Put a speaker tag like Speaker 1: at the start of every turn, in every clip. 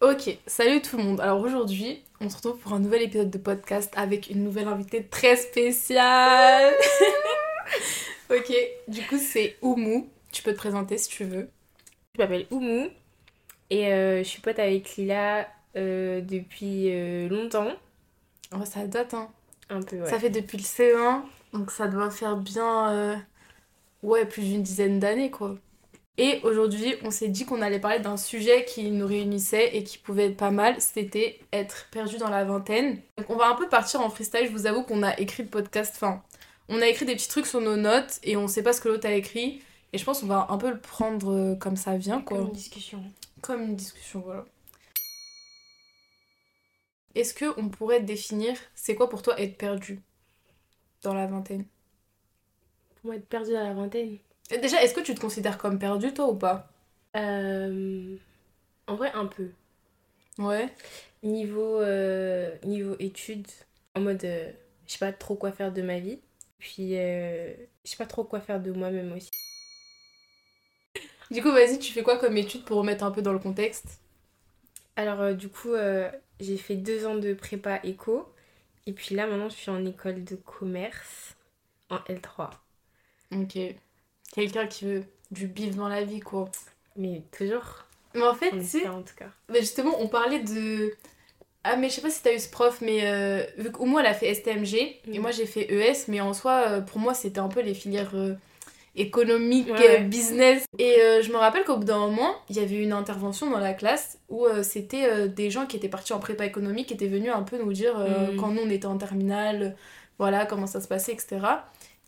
Speaker 1: Ok, salut tout le monde. Alors aujourd'hui, on se retrouve pour un nouvel épisode de podcast avec une nouvelle invitée très spéciale. ok, du coup c'est Oumou. Tu peux te présenter si tu veux.
Speaker 2: Je m'appelle Oumou et euh, je suis pote avec Lila euh, depuis euh, longtemps.
Speaker 1: Oh, ça date, hein.
Speaker 2: Un peu, ouais.
Speaker 1: Ça fait depuis le C1, donc ça doit faire bien, ouais, plus d'une dizaine d'années, quoi. Et aujourd'hui, on s'est dit qu'on allait parler d'un sujet qui nous réunissait et qui pouvait être pas mal, c'était être perdu dans la vingtaine. Donc on va un peu partir en freestyle, je vous avoue qu'on a écrit le podcast, enfin, on a écrit des petits trucs sur nos notes et on sait pas ce que l'autre a écrit. Et je pense qu'on va un peu le prendre euh, comme ça vient, quoi.
Speaker 2: Comme une discussion.
Speaker 1: Comme une discussion, voilà. Est-ce que on pourrait définir, c'est quoi pour toi être perdu dans la vingtaine?
Speaker 2: Pour moi, être perdue dans la vingtaine.
Speaker 1: Et Déjà, est-ce que tu te considères comme perdu toi ou pas
Speaker 2: Euh, En vrai, un peu.
Speaker 1: Ouais.
Speaker 2: Niveau, euh, niveau études, en mode euh, je sais pas trop quoi faire de ma vie. Puis euh, je sais pas trop quoi faire de moi-même aussi.
Speaker 1: Du coup, vas-y, tu fais quoi comme étude pour remettre un peu dans le contexte?
Speaker 2: Alors, du coup, j'ai fait deux ans de prépa éco. Et puis là, maintenant, je suis en école de commerce en L3.
Speaker 1: Ok. Quelqu'un qui veut du bif dans la vie, quoi.
Speaker 2: Mais toujours,
Speaker 1: Mais en fait,
Speaker 2: espère en tout cas.
Speaker 1: mais justement, on parlait de. Ah, mais je sais pas si t'as eu ce prof, mais euh, vu qu'Oumou, elle a fait STMG et
Speaker 2: Mhm.
Speaker 1: moi j'ai fait ES, mais en soi, euh, pour moi, c'était un peu les filières euh, économiques,
Speaker 2: Ouais,
Speaker 1: business. Et euh, je me rappelle qu'au bout d'un moment, il y avait une intervention dans la classe où c'était des gens qui étaient partis en prépa économique qui étaient venus un peu nous dire
Speaker 2: Mhm.
Speaker 1: quand nous on était en terminale, voilà, comment ça se passait, etc.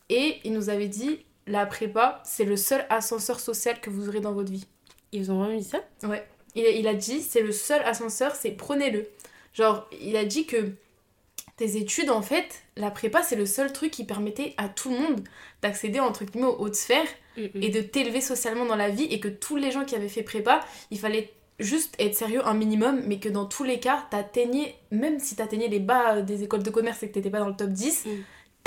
Speaker 1: Et il nous avait dit la prépa, c'est le seul ascenseur social que vous aurez dans votre vie.
Speaker 2: Ils ont vraiment dit ça?
Speaker 1: Ouais. Il, a- il a dit, c'est le seul ascenseur, c'est prenez-le. Genre, il a dit que tes études, en fait, la prépa, c'est le seul truc qui permettait à tout le monde d'accéder, entre guillemets, aux hautes sphères et de t'élever socialement dans la vie et que tous les gens qui avaient fait prépa, il fallait juste être sérieux un minimum, mais que dans tous les cas, t'atteignais, même si t'atteignais les bas des écoles de commerce et que t'étais pas dans le top 10,
Speaker 2: Mm.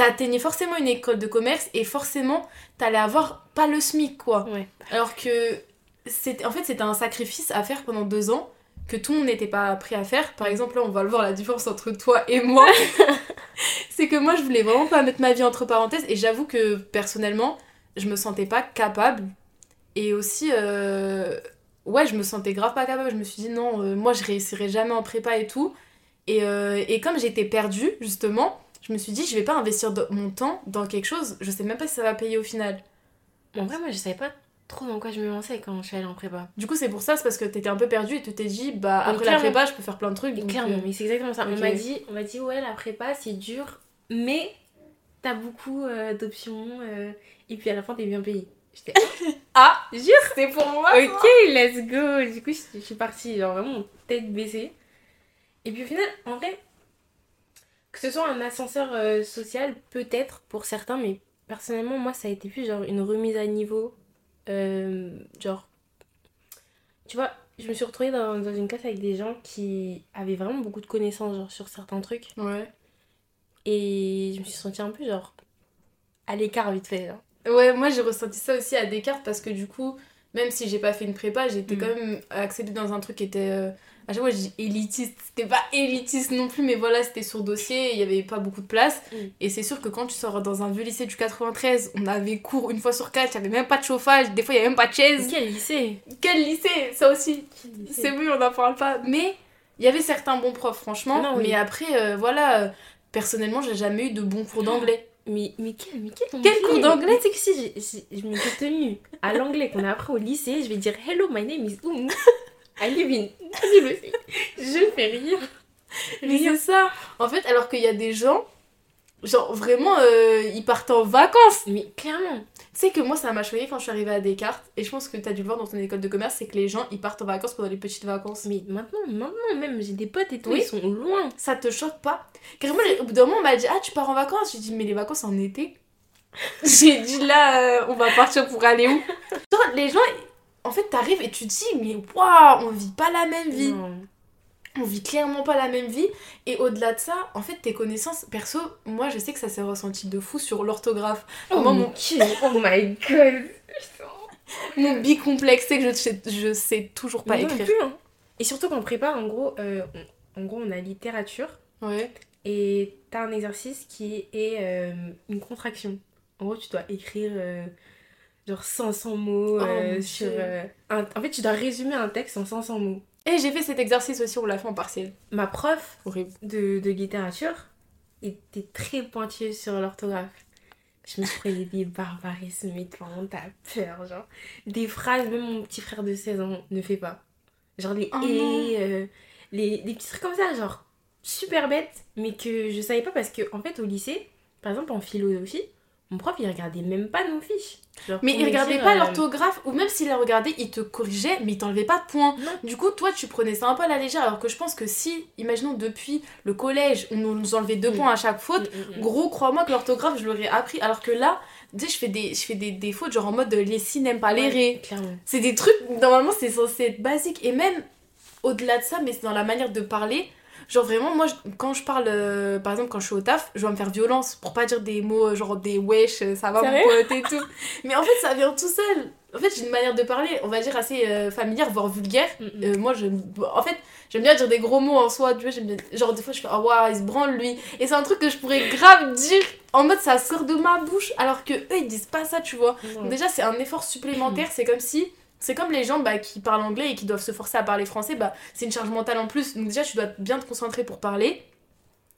Speaker 1: T'atteignais forcément une école de commerce et forcément, t'allais avoir pas le SMIC, quoi.
Speaker 2: Ouais.
Speaker 1: Alors que c'était en fait c'était un sacrifice à faire pendant deux ans que tout le monde n'était pas prêt à faire. Par exemple là on va le voir la différence entre toi et moi. c'est que moi je voulais vraiment pas mettre ma vie entre parenthèses et j'avoue que personnellement je me sentais pas capable et aussi euh, ouais je me sentais grave pas capable. Je me suis dit non euh, moi je réussirai jamais en prépa et tout. Et, euh, et comme j'étais perdue justement je me suis dit je vais pas investir de- mon temps dans quelque chose je sais même pas si ça va payer au final.
Speaker 2: En vrai, moi, je savais pas trop dans quoi je me lançais quand je suis allée en prépa.
Speaker 1: Du coup, c'est pour ça, c'est parce que t'étais un peu perdu et tu t'es dit, bah
Speaker 2: Mais
Speaker 1: après la prépa, je peux faire plein de trucs.
Speaker 2: Mais clairement,
Speaker 1: euh,
Speaker 2: mais c'est exactement ça. On m'a dit, on dit, ouais, la prépa, c'est dur, mais t'as beaucoup euh, d'options, euh, et puis à la fin, t'es bien payé. J'étais,
Speaker 1: Ah,
Speaker 2: jure
Speaker 1: c'est pour moi.
Speaker 2: Ok, let's go. Du coup, je suis partie, genre vraiment tête baissée. Et puis au final, en vrai, que ce soit un ascenseur euh, social, peut-être pour certains, mais personnellement, moi, ça a été plus genre une remise à niveau. Euh, genre, tu vois, je me suis retrouvée dans, dans une classe avec des gens qui avaient vraiment beaucoup de connaissances genre, sur certains trucs.
Speaker 1: Ouais.
Speaker 2: Et je me suis sentie un peu genre à l'écart vite fait.
Speaker 1: Ouais, moi j'ai ressenti ça aussi à Descartes parce que du coup, même si j'ai pas fait une prépa, j'étais
Speaker 2: Mm.
Speaker 1: quand même acceptée dans un truc qui était. euh, À chaque fois, je dis élitiste. C'était pas élitiste non plus, mais voilà, c'était sur dossier, il y avait pas beaucoup de place.
Speaker 2: Mm.
Speaker 1: Et c'est sûr que quand tu sors dans un vieux lycée du 93, on avait cours une fois sur quatre, il y avait même pas de chauffage, des fois il y avait même pas de chaise.
Speaker 2: Quel lycée?
Speaker 1: Quel lycée? Ça aussi, C'est oui, on n'en parle pas. Mais il y avait certains bons profs, franchement.
Speaker 2: Non, oui.
Speaker 1: Mais après, euh, voilà, euh, personnellement, j'ai jamais eu de bons cours d'anglais.
Speaker 2: Mais, mais quel, mais quel,
Speaker 1: Quel cours d'anglais?
Speaker 2: Tu sais que si je me suis tenue à l'anglais qu'on a appris au lycée, je vais dire Hello, my name is Oum. Live in. Je fais. Je fais rire.
Speaker 1: Mais c'est ça. En fait, alors qu'il y a des gens, genre vraiment, euh, ils partent en vacances.
Speaker 2: Mais clairement.
Speaker 1: Tu sais que moi, ça m'a choqué quand je suis arrivée à Descartes. Et je pense que t'as dû le voir dans ton école de commerce, c'est que les gens, ils partent en vacances pendant les petites vacances.
Speaker 2: Mais maintenant, maintenant même, j'ai des potes et tout,
Speaker 1: Oui.
Speaker 2: ils sont loin.
Speaker 1: Ça te choque pas? Carrément, au bout d'un moment, on m'a dit Ah, tu pars en vacances J'ai dit Mais les vacances en été J'ai dit Là, euh, on va partir pour aller où Genre, les gens, en fait, t'arrives et tu te dis Mais waouh, on vit pas la même vie.
Speaker 2: Non.
Speaker 1: On vit clairement pas la même vie. Et au-delà de ça, en fait, tes connaissances, perso, moi, je sais que ça s'est ressenti de fou sur l'orthographe.
Speaker 2: Oh,
Speaker 1: Vraiment,
Speaker 2: mon oh my god.
Speaker 1: Mon bicomplexe, c'est que je sais, je sais toujours pas
Speaker 2: non
Speaker 1: écrire.
Speaker 2: plus, hein. Et surtout qu'on prépare, en gros, euh, on- en gros, on a littérature
Speaker 1: Ouais.
Speaker 2: et t'as un exercice qui est euh, une contraction. En gros, tu dois écrire euh, genre 500 mots
Speaker 1: Oh,
Speaker 2: euh, sur. Euh, un- En fait, tu dois résumer un texte en 500 mots.
Speaker 1: Et j'ai fait cet exercice aussi, on l'a fait en partiel.
Speaker 2: Ma prof
Speaker 1: Horrible.
Speaker 2: de, de littérature était très pointilleuse sur l'orthographe. Je me prenais des barbarismes, mais t'as peur, genre. Des phrases, même mon petit frère de 16 ans ne fait pas. Genre les
Speaker 1: Oh
Speaker 2: et, euh, les, des petits trucs comme ça, genre super bêtes, mais que je savais pas parce que, en fait, au lycée, par exemple en philosophie, mon prof il regardait même pas nos fiches. Genre,
Speaker 1: Mais il regardait
Speaker 2: dire,
Speaker 1: pas
Speaker 2: euh,
Speaker 1: l'orthographe, ou même s'il la regardait, il te corrigeait, mais il t'enlevait pas de points.
Speaker 2: Non.
Speaker 1: Du coup, toi, tu prenais ça un peu à la légère, alors que je pense que si, imaginons depuis le collège, on nous enlevait deux
Speaker 2: Mm.
Speaker 1: points à chaque faute,
Speaker 2: Mm, mm,
Speaker 1: gros, crois-moi que l'orthographe, je l'aurais appris, alors que là, tu sais, je fais des, je fais des, des fautes, genre en mode les si n'aiment pas les ré.
Speaker 2: Clairement.
Speaker 1: C'est des trucs, normalement, c'est censé être basique. Et même au-delà de ça, mais c'est dans la manière de parler. Genre vraiment, moi, je- quand je parle, euh, par exemple, quand je suis au taf, je dois me faire violence pour pas dire des mots euh, genre des wesh, euh, ça va mon pote et tout. mais en fait, ça vient tout seul. En fait, j'ai une manière de parler, on va dire, assez euh, familière, voire vulgaire.
Speaker 2: Mm, mm.
Speaker 1: Euh, moi, je, en fait, j'aime bien dire des gros mots en soi, tu vois, j'aime bien, genre des fois je fais, ah waouh, il se branle lui. Et c'est un truc que je pourrais grave dire en mode ça sort de ma bouche, alors que eux ils disent pas ça, tu vois. Donc déjà, c'est un effort supplémentaire. C'est comme si. C'est comme les gens bah, qui parlent anglais et qui doivent se forcer à parler français, bah, c'est une charge mentale en plus. Donc déjà, tu dois bien te concentrer pour parler.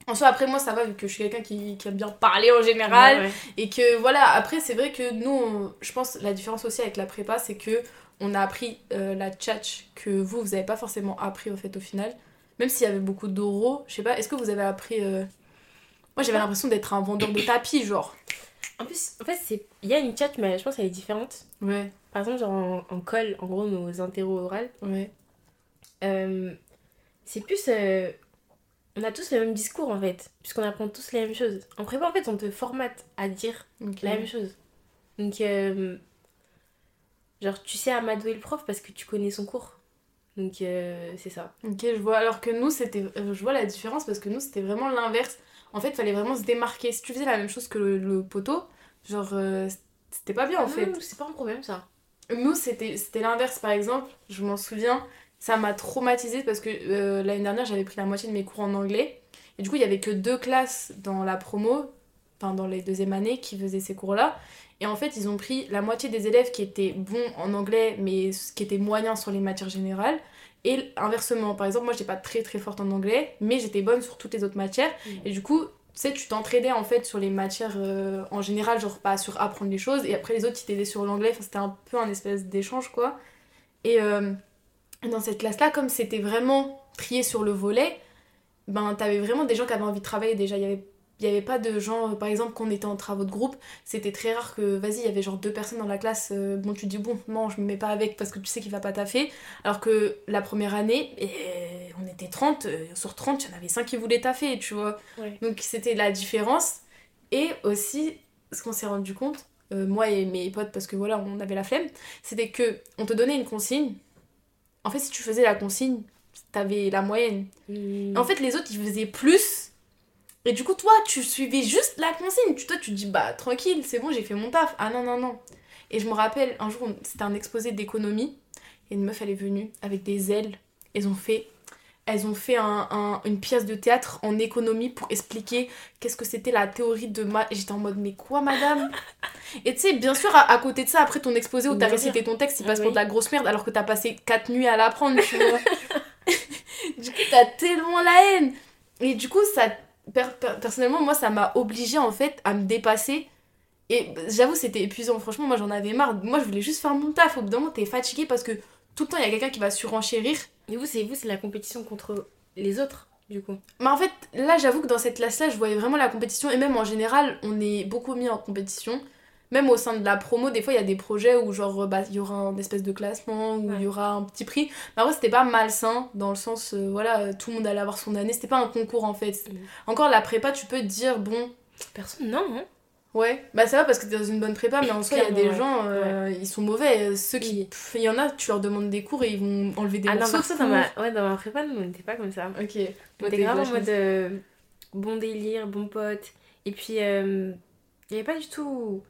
Speaker 1: En soi, après moi, ça va vu que je suis quelqu'un qui, qui aime bien parler en général.
Speaker 2: Ouais, ouais.
Speaker 1: Et que voilà, après, c'est vrai que nous, on- je pense la différence aussi avec la prépa, c'est que on a appris euh, la tchatch que vous, vous avez pas forcément appris au fait au final. Même s'il y avait beaucoup d'oraux, je sais pas, est-ce que vous avez appris. euh, Moi, j'avais l'impression d'être un vendeur de tapis, genre.
Speaker 2: En plus, en fait, il y a une chat, mais je pense qu'elle est différente.
Speaker 1: Ouais,
Speaker 2: Par exemple, genre en, en colle, en gros, nos interro orales,
Speaker 1: ouais.
Speaker 2: euh, c'est plus. euh, on a tous le même discours en fait, puisqu'on apprend tous les mêmes choses. En prépa, en fait, on te formate à dire la même chose. Donc, euh, genre, tu sais amadouer le prof parce que tu connais son cours. Donc, c'est ça.
Speaker 1: Ok, je vois. Alors que nous, c'était. Je vois la différence parce que nous, c'était vraiment l'inverse. En fait, il fallait vraiment se démarquer. Si tu faisais la même chose que le, le poteau, genre, c'était pas bien en fait.
Speaker 2: Non, c'est pas un problème ça.
Speaker 1: Nous, c'était l'inverse, par exemple. Je m'en souviens, ça m'a traumatisée parce que euh, l'année dernière, j'avais pris la moitié de mes cours en anglais. Et du coup, il y avait que deux classes dans la promo, enfin dans les deuxième années, qui faisaient ces cours-là. Et en fait, ils ont pris la moitié des élèves qui étaient bons en anglais, mais qui étaient moyens sur les matières générales. Et inversement, par exemple, moi, j'étais pas très très forte en anglais, mais j'étais bonne sur toutes les autres matières.
Speaker 2: Mm.
Speaker 1: Et du coup, tu sais, tu t'entraidais en fait sur les matières euh, en général, genre pas sur apprendre les choses, et après les autres, ils t'aidaient sur l'anglais. Enfin, c'était un peu un espèce d'échange, quoi. Et euh, dans cette classe-là, comme c'était vraiment trié sur le volet, ben t'avais vraiment des gens qui avaient envie de travailler déjà. Il y avait, il y avait pas de gens, euh, par exemple, qu'on était en travaux de groupe, c'était très rare que, vas-y, il y avait genre deux personnes dans la classe, euh, bon, tu te dis, bon, non, je me mets pas avec parce que tu sais qu'il va pas taffer. Alors que la première année, eh, on était 30, euh, sur 30, il y en avait 5 qui voulaient taffer, tu vois.
Speaker 2: Ouais.
Speaker 1: Donc c'était la différence. Et aussi, ce qu'on s'est rendu compte, euh, moi et mes potes, parce que voilà, on avait la flemme, c'était que on te donnait une consigne. En fait, si tu faisais la consigne, t'avais la moyenne.
Speaker 2: Mm.
Speaker 1: En fait, les autres, ils faisaient plus. Et du coup, toi, tu suivais juste la consigne. Tu, toi, tu te dis, bah, tranquille, c'est bon, j'ai fait mon taf. Ah non, non, non. Et je me rappelle, un jour, c'était un exposé d'économie. Et une meuf, elle est venue avec des ailes. Elles ont fait, elles ont fait un- un- une pièce de théâtre en économie pour expliquer qu'est-ce que c'était la théorie de ma... Et j'étais en mode, mais quoi, madame? Et tu sais, bien sûr, à, à côté de ça, après ton exposé où t'as récité ton texte, il
Speaker 2: Ah
Speaker 1: passe pour de la grosse merde alors que t'as passé 4 nuits à l'apprendre, tu vois. du coup, t'as tellement la haine. Et du coup, ça, per- per- personnellement, moi, ça m'a obligée en fait à me dépasser. Et j'avoue, c'était épuisant. Franchement, moi, j'en avais marre. Moi, je voulais juste faire mon taf. Au bout d'un moment, t'es fatigué parce que tout le temps, il y a quelqu'un qui va surenchérir.
Speaker 2: Et vous, c'est vous, c'est la compétition contre les autres, du coup.
Speaker 1: Mais en fait, là, j'avoue que dans cette classe-là, je voyais vraiment la compétition. Et même en général, on est beaucoup mis en compétition. Même au sein de la promo, des fois, il y a des projets où, genre, bah, il y aura un espèce de classement, où il y aura un petit prix. Mais après, c'était pas malsain, dans le sens, euh, voilà, euh, tout le monde allait avoir son année. C'était pas un concours, en fait.
Speaker 2: Mhm.
Speaker 1: Encore, la prépa, tu peux te dire, bon,
Speaker 2: Personne, non, hein.
Speaker 1: ouais, bah ça va parce que t'es dans une bonne prépa, mais en soi, il y a des gens, euh, ils sont mauvais. Euh, Ceux qui. Il y en a, tu leur demandes des cours et ils vont enlever des
Speaker 2: Ah non,
Speaker 1: morceaux
Speaker 2: ça, dans ma, ouais, dans ma prépa, nous, on n'était pas comme ça.
Speaker 1: Ok.
Speaker 2: On était grave en mode euh, bon délire, bon pote. Et puis, euh, il n'y avait pas du tout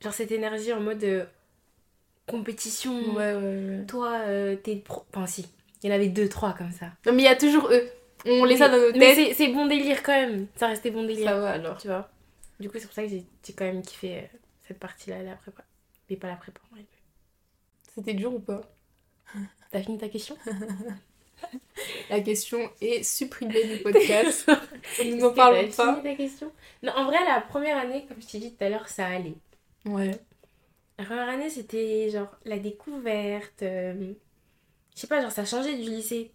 Speaker 2: genre cette énergie en mode euh, compétition.
Speaker 1: Ouais, ouais, ouais.
Speaker 2: Toi, euh, t'es pro. Enfin, si. Il y en avait deux, trois comme ça.
Speaker 1: Non, mais il y a toujours eux. On les a dans nos
Speaker 2: Mais
Speaker 1: têtes.
Speaker 2: c'est- c'est bon délire quand même. Ça restait bon délire.
Speaker 1: Ça va alors.
Speaker 2: Tu vois. Du coup, c'est pour ça que j'ai quand même kiffé euh, cette partie-là, la prépa. Mais pas la prépa. en vrai.
Speaker 1: C'était dur ou pas?
Speaker 2: T'as fini ta question?
Speaker 1: La question est supprimée du podcast. Nous n'en
Speaker 2: T'as
Speaker 1: parlons
Speaker 2: fini
Speaker 1: pas.
Speaker 2: ta question? Non, en vrai, la première année, comme je t'ai dit tout à l'heure, ça allait.
Speaker 1: Ouais.
Speaker 2: La première année, c'était genre la découverte. euh, Je sais pas, genre ça changeait du lycée.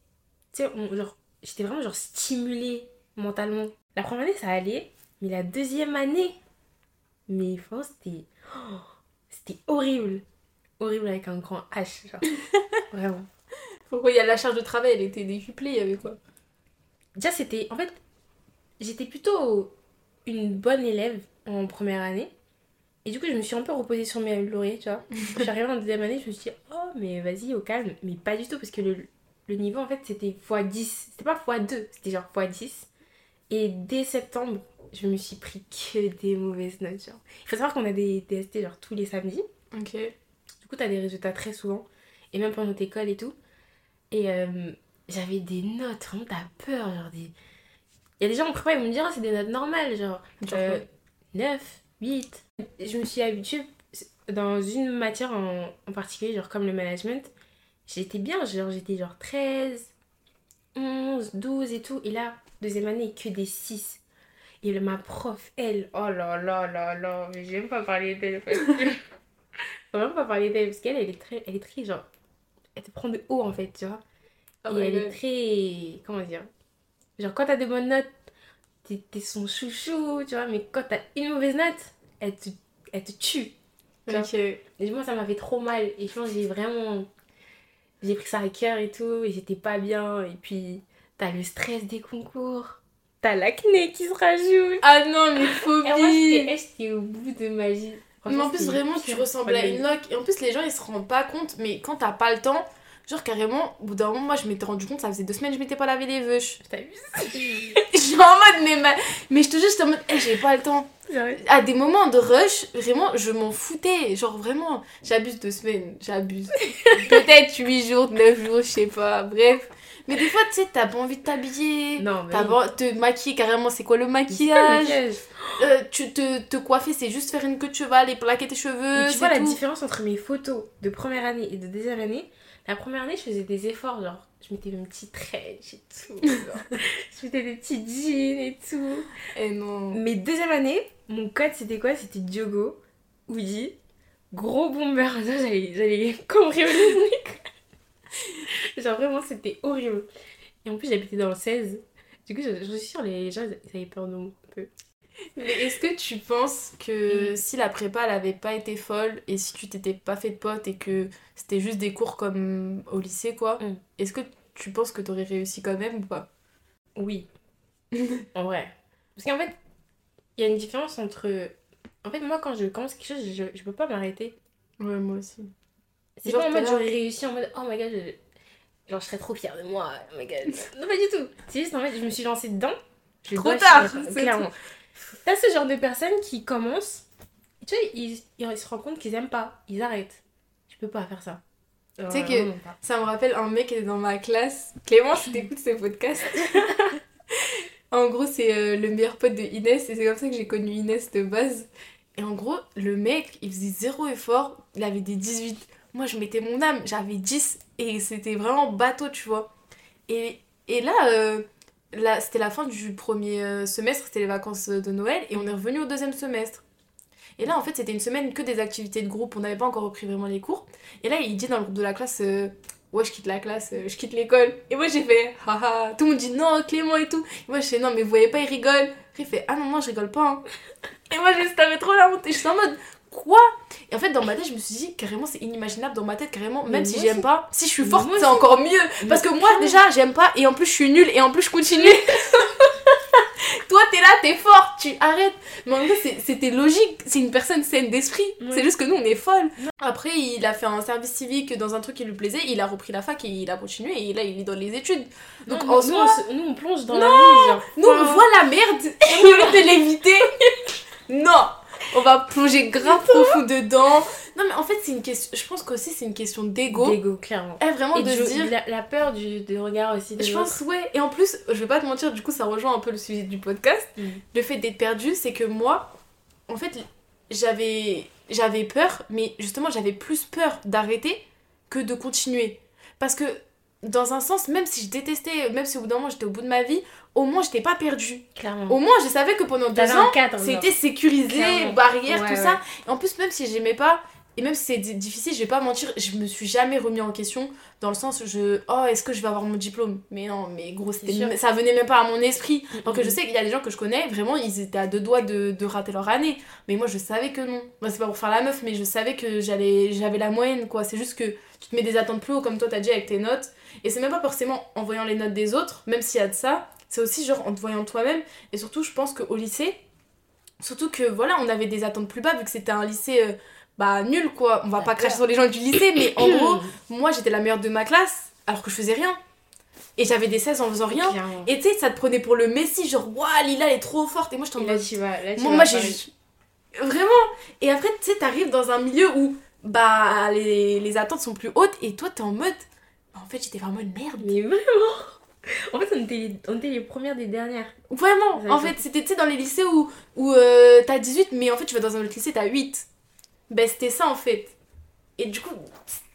Speaker 2: Tu sais, on- genre, j'étais vraiment genre stimulée mentalement. La première année, ça allait. Mais la deuxième année, mais franchement, c'était. oh, c'était horrible. Horrible avec un grand H, genre. vraiment.
Speaker 1: Pourquoi il y a la charge de travail, elle était décuplée, il y avait quoi?
Speaker 2: Déjà, c'était. En fait, j'étais plutôt une bonne élève en première année. Et du coup, je me suis un peu reposée sur mes lauriers, tu vois. Je suis arrivée en deuxième année, je me suis dit, oh, mais vas-y, au calme. Mais pas du tout, parce que le, le niveau, en fait, c'était x10. C'était pas x2, c'était genre x10. Et dès septembre, je me suis pris que des mauvaises notes, genre. Il faut savoir qu'on a des DST, genre, tous les samedis.
Speaker 1: Ok.
Speaker 2: Du coup, t'as des résultats très souvent. Et même pendant notre école et tout. Et euh, j'avais des notes, vraiment, t'as peur. Genre, des... Il y a des gens en prépa, ils vont me dire, Ah, c'est des notes normales. Genre,
Speaker 1: Genre
Speaker 2: euh, 9, 8. Je me suis habituée dans une matière en, en particulier, genre comme le management. J'étais bien, genre, j'étais genre 13, 11, 12 et tout. Et là, deuxième année, que des 6. Et ma prof, elle, oh là là là là, mais j'aime pas parler d'elle. parce que- vraiment pas parler d'elle parce qu'elle, elle est très, elle est très genre, elle te prend de haut en fait, tu vois.
Speaker 1: Oh
Speaker 2: et elle est très, comment dire, genre quand t'as de bonnes notes, t'es t'es son chouchou, tu vois, mais quand t'as une mauvaise note, elle te, elle te tue.
Speaker 1: Ok.
Speaker 2: Et moi, ça m'a fait trop mal. Et je pense que j'ai vraiment. J'ai pris ça à cœur et tout. Et j'étais pas bien. Et puis, t'as le stress des concours. T'as l'acné qui se rajoute.
Speaker 1: Ah non, mais
Speaker 2: Et
Speaker 1: phobie
Speaker 2: j'étais j'étais au bout de ma vie.
Speaker 1: Mais en plus, vraiment, tu ressembles à une loque. Et en plus, les gens, ils se rendent pas compte, mais quand t'as pas le temps, genre carrément, au bout d'un moment, moi, je m'étais rendu compte, ça faisait deux semaines que je m'étais pas lavé les veuches. Je suis en mode, mais, ma- mais je te jure, j'étais en mode, Eh, j'ai pas le temps. À des moments de rush, vraiment, je m'en foutais. Genre, vraiment, j'abuse deux semaines, j'abuse. Peut-être 8 jours, 9 jours, je sais pas, bref. Mais des fois, tu sais, t'as pas envie de t'habiller.
Speaker 2: Non, mais.
Speaker 1: T'as pas te maquiller carrément, c'est quoi le maquillage
Speaker 2: maquillage.
Speaker 1: Euh, tu te, te coiffer, c'est juste faire une queue de cheval et plaquer tes cheveux.
Speaker 2: Mais tu vois la différence entre mes photos de première année et de deuxième année? La première année, je faisais des efforts, genre, je mettais mes petits trench et tout. je mettais des petits jeans et tout.
Speaker 1: Eh non.
Speaker 2: Mais deuxième année, mon code c'était quoi? C'était Diogo, Woody, gros bomber. J'allais, j'allais cambrioler. Genre vraiment, c'était horrible. Et en plus, j'habitais dans le 16. Du coup, je, je suis sûre, les gens, ils avaient peur de moi un peu.
Speaker 1: Mais est-ce que tu penses que si la prépa elle avait pas été folle et si tu t'étais pas fait de potes et que c'était juste des cours comme au lycée quoi,
Speaker 2: Mm.
Speaker 1: est-ce que tu penses que t'aurais réussi quand même ou pas?
Speaker 2: Oui. en vrai. Parce qu'en fait, il y a une différence entre. En fait, moi, quand je commence quelque chose, je, je peux pas m'arrêter.
Speaker 1: Ouais, moi aussi.
Speaker 2: C'est pas en mode j'aurais réussi en mode oh my god, je... genre je serais trop fière de moi, oh my god. non, pas du tout. C'est juste en fait, je me suis lancée dedans. Je
Speaker 1: Trop tard,
Speaker 2: clairement. T'as ce genre de personnes qui commencent, tu vois, ils, ils se rendent compte qu'ils aiment pas, ils arrêtent. Je peux pas faire ça.
Speaker 1: Tu sais
Speaker 2: Euh,
Speaker 1: que-. Ça me rappelle un mec qui dans ma classe. Clément, si t'écoutes ce podcast. en gros, c'est euh, le meilleur pote de Inès et c'est comme ça que j'ai connu Inès de base. Et en gros, le mec, il faisait zéro effort. Il avait des 18. Moi, je mettais mon âme, j'avais 10 et c'était vraiment bateau, tu vois. Et, et là, euh, là c'était la fin du premier euh, semestre, c'était les vacances de Noël et on est revenu au deuxième semestre. Et là, en fait, c'était une semaine que des activités de groupe, on n'avait pas encore repris vraiment les cours. Et là, il dit dans le groupe de la classe, euh, ouais, je quitte la classe, je quitte l'école. Et moi, j'ai fait, haha, tout le monde dit non, Clément et tout. Et moi, je fais, non, mais vous voyez pas, il rigole. Après, il fait, ah non, moi, je rigole pas. hein. Et moi, t'avais trop la honte. Et je suis en mode, quoi? Et en fait, dans ma tête, je me suis dit, carrément, c'est inimaginable dans ma tête, carrément. Même si j'aime pas, si je suis forte, c'est encore mieux. Parce que moi, déjà, j'aime pas, et en plus, je suis nulle, et en plus, je continue. Toi, t'es là, t'es forte, tu arrêtes. Mais en c'est- c'était logique. C'est une personne saine d'esprit. C'est juste que nous, on est folle. Après, il a fait un service civique dans un truc qui lui plaisait. Il a repris la fac et il a continué. Et là, il est dans les études. Donc, en
Speaker 2: nous,
Speaker 1: soi,
Speaker 2: on nous, on plonge dans la genre.
Speaker 1: nous, on voit la merde. Et lieu de l'éviter, non. On va plonger grave profond dedans. Non, mais en fait, c'est une question. Je pense qu'aussi, c'est une question d'ego.
Speaker 2: D'ego, clairement.
Speaker 1: Eh, vraiment,
Speaker 2: Et
Speaker 1: de se dire.
Speaker 2: la, la peur du, du regard aussi des
Speaker 1: Je
Speaker 2: autres.
Speaker 1: pense, ouais. Et en plus, je vais pas te mentir, du coup, ça rejoint un peu le sujet du podcast.
Speaker 2: Mm.
Speaker 1: Le fait d'être perdu, c'est que moi, en fait, j'avais j'avais peur, mais justement, j'avais plus peur d'arrêter que de continuer. Parce que, dans un sens, même si je détestais, même si au bout d'un moment j'étais au bout de ma vie, au moins, j'étais pas perdue.
Speaker 2: Clairement.
Speaker 1: Au moins, je savais que pendant deux ans, c'était sécurisé,
Speaker 2: Clairement.
Speaker 1: barrière,
Speaker 2: Ouais,
Speaker 1: tout
Speaker 2: ouais.
Speaker 1: ça. Et en plus, même si j'aimais pas, et même si c'est di- difficile, je vais pas mentir, je me suis jamais remis en question dans le sens où je. Oh, est-ce que je vais avoir mon diplôme? Mais non, mais gros, ça venait même pas à mon esprit. Donc
Speaker 2: Mhm.
Speaker 1: je sais qu'il y a des gens que je connais, vraiment, ils étaient à deux doigts de, de rater leur année. Mais moi, je savais que non. Moi, c'est pas pour faire la meuf, mais je savais que j'allais j'avais la moyenne, quoi. C'est juste que tu te mets des attentes plus haut, comme toi, t'as dit avec tes notes. Et c'est même pas forcément en voyant les notes des autres, même s'il y a de ça. C'est aussi genre en te voyant toi-même. Et surtout, je pense qu'au lycée, surtout que voilà, on avait des attentes plus bas, vu que c'était un lycée. euh, bah nul quoi, on va pas cracher sur les gens du lycée, mais en gros, moi j'étais la meilleure de ma classe alors que je faisais rien. Et j'avais des 16 en faisant rien. Et tu sais, ça te prenait pour le Messi, genre, waouh, Lila elle est trop forte. Et moi, je t'en
Speaker 2: là, tu vas. Là, tu
Speaker 1: Moi,
Speaker 2: vas
Speaker 1: moi, j'ai
Speaker 2: parler.
Speaker 1: juste. Vraiment Et après, tu sais, t'arrives dans un milieu où, bah, les, les attentes sont plus hautes et toi, t'es en mode. bah, en fait, j'étais vraiment une merde.
Speaker 2: Mais vraiment En fait, on était, les, on était les premières des dernières.
Speaker 1: Vraiment En fait, c'était, tu sais, dans les lycées où, où euh, t'as 18, mais en fait, tu vas dans un autre lycée, t'as 8. Ben, c'était ça, en fait. Et du coup,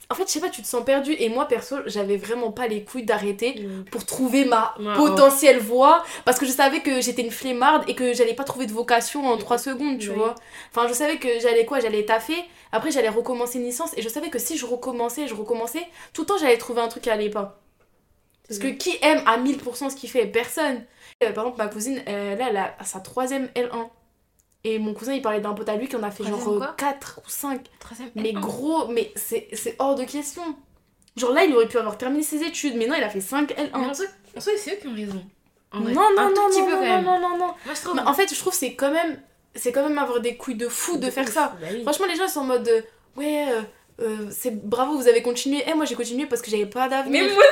Speaker 1: en fait, je sais pas, tu te sens perdu. Et moi, perso, j'avais vraiment pas les couilles d'arrêter pour trouver ma potentielle voix parce que je savais que j'étais une flemmarde et que j'allais pas trouver de vocation en 3 secondes tu
Speaker 2: Oui.
Speaker 1: vois enfin je savais que j'allais quoi j'allais taffer après j'allais recommencer une licence et je savais que si je recommençais je recommençais tout le temps j'allais trouver un truc qui allait pas parce que qui aime à 1000% ce qu'il fait? Personne Euh, par exemple ma cousine là, elle a sa troisième L1 et mon cousin il parlait d'un pote à lui qui en a fait
Speaker 2: Troisième
Speaker 1: genre
Speaker 2: quoi?
Speaker 1: 4 ou 5
Speaker 2: Troisième
Speaker 1: mais
Speaker 2: L1.
Speaker 1: gros mais c'est hors de question genre là il aurait pu avoir terminé ses études mais non il a fait 5 L1
Speaker 2: Mais en soi, soi, c'est eux qui ont raison. En vrai.
Speaker 1: non, non,
Speaker 2: un
Speaker 1: non,
Speaker 2: tout petit
Speaker 1: non,
Speaker 2: peu
Speaker 1: non,
Speaker 2: quand
Speaker 1: non,
Speaker 2: même.
Speaker 1: non, non, non.
Speaker 2: Moi, je trouve.
Speaker 1: Mais en fait, je trouve que c'est quand même, c'est quand même avoir des couilles de fou de faire ça.
Speaker 2: Bah oui.
Speaker 1: Franchement, les gens sont en mode, euh, ouais, euh, c'est bravo, vous avez continué. Eh, moi j'ai continué parce que j'avais pas
Speaker 2: Mais
Speaker 1: d'avenir,
Speaker 2: moi,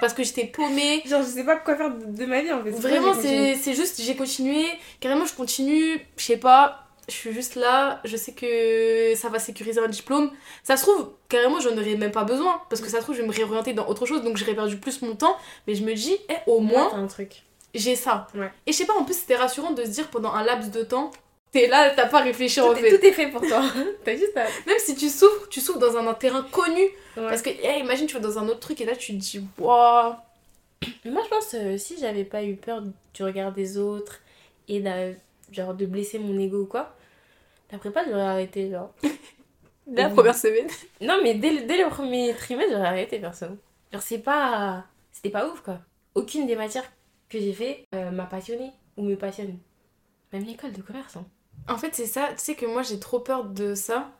Speaker 1: parce que j'étais paumée.
Speaker 2: genre, je sais pas quoi faire de, ma vie en fait.
Speaker 1: Vraiment, c'est juste, j'ai continué. Carrément, je continue. Je sais pas. Je suis juste là, je sais que ça va sécuriser un diplôme. Ça se trouve, carrément, j'en aurais même pas besoin. Parce que ça se trouve, je vais me réorienter dans autre chose, donc j'aurais perdu plus mon temps. Mais je me dis, eh, au moins,
Speaker 2: truc.
Speaker 1: j'ai ça.
Speaker 2: Ouais.
Speaker 1: Et je sais pas, en plus, c'était rassurant de se dire pendant un laps de temps, t'es là, t'as pas réfléchi
Speaker 2: Tout,
Speaker 1: en
Speaker 2: est,
Speaker 1: fait.
Speaker 2: tout est fait pour toi. T'as juste à.
Speaker 1: Même si tu souffres, tu souffres dans un, terrain connu.
Speaker 2: Ouais.
Speaker 1: Parce que, eh, imagine, tu vas dans un autre truc et là, tu te dis, waouh.
Speaker 2: Moi, je pense euh, si j'avais pas eu peur du regard des autres et d'a- genre de blesser mon ego ou quoi, la prépa, j'aurais arrêté. Genre.
Speaker 1: La
Speaker 2: Oui.
Speaker 1: première semaine.
Speaker 2: Non, mais dès, le- dès le premier trimestre, j'aurais arrêté perso. Genre, c'est pas. C'était pas ouf quoi. Aucune des matières que j'ai fait euh, m'a passionné ou me passionne. Même l'école de commerce. Hein.
Speaker 1: En fait, c'est ça. Tu sais que moi, j'ai trop peur de ça.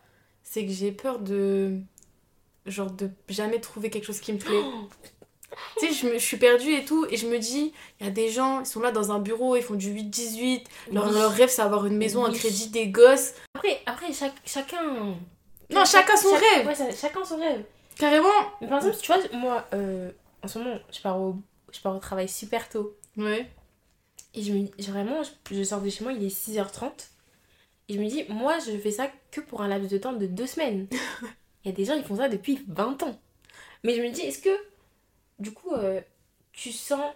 Speaker 1: C'est que j'ai peur de. Genre, de jamais trouver quelque chose qui me plaît. tu sais, je, me- je suis perdue et tout. Et je me dis, il y a des gens, ils sont là dans un bureau, ils font du 8-18. Leur,
Speaker 2: Oui.
Speaker 1: leur rêve, c'est avoir une maison, un crédit, des gosses.
Speaker 2: Après, après chaque, chacun.
Speaker 1: Non, chacun son rêve.
Speaker 2: Ouais, ça- chacun son rêve.
Speaker 1: Carrément.
Speaker 2: Mais par exemple, tu vois, moi, euh, en ce moment, je pars, au, je pars au travail super tôt.
Speaker 1: Ouais.
Speaker 2: Et je me dis, vraiment, je, je sors de chez moi, il est 6h30. Et je me dis, moi, je fais ça que pour un laps de temps de deux semaines. Il y a des gens, ils font ça depuis 20 ans. Mais je me dis, est-ce que, du coup, euh, tu sens,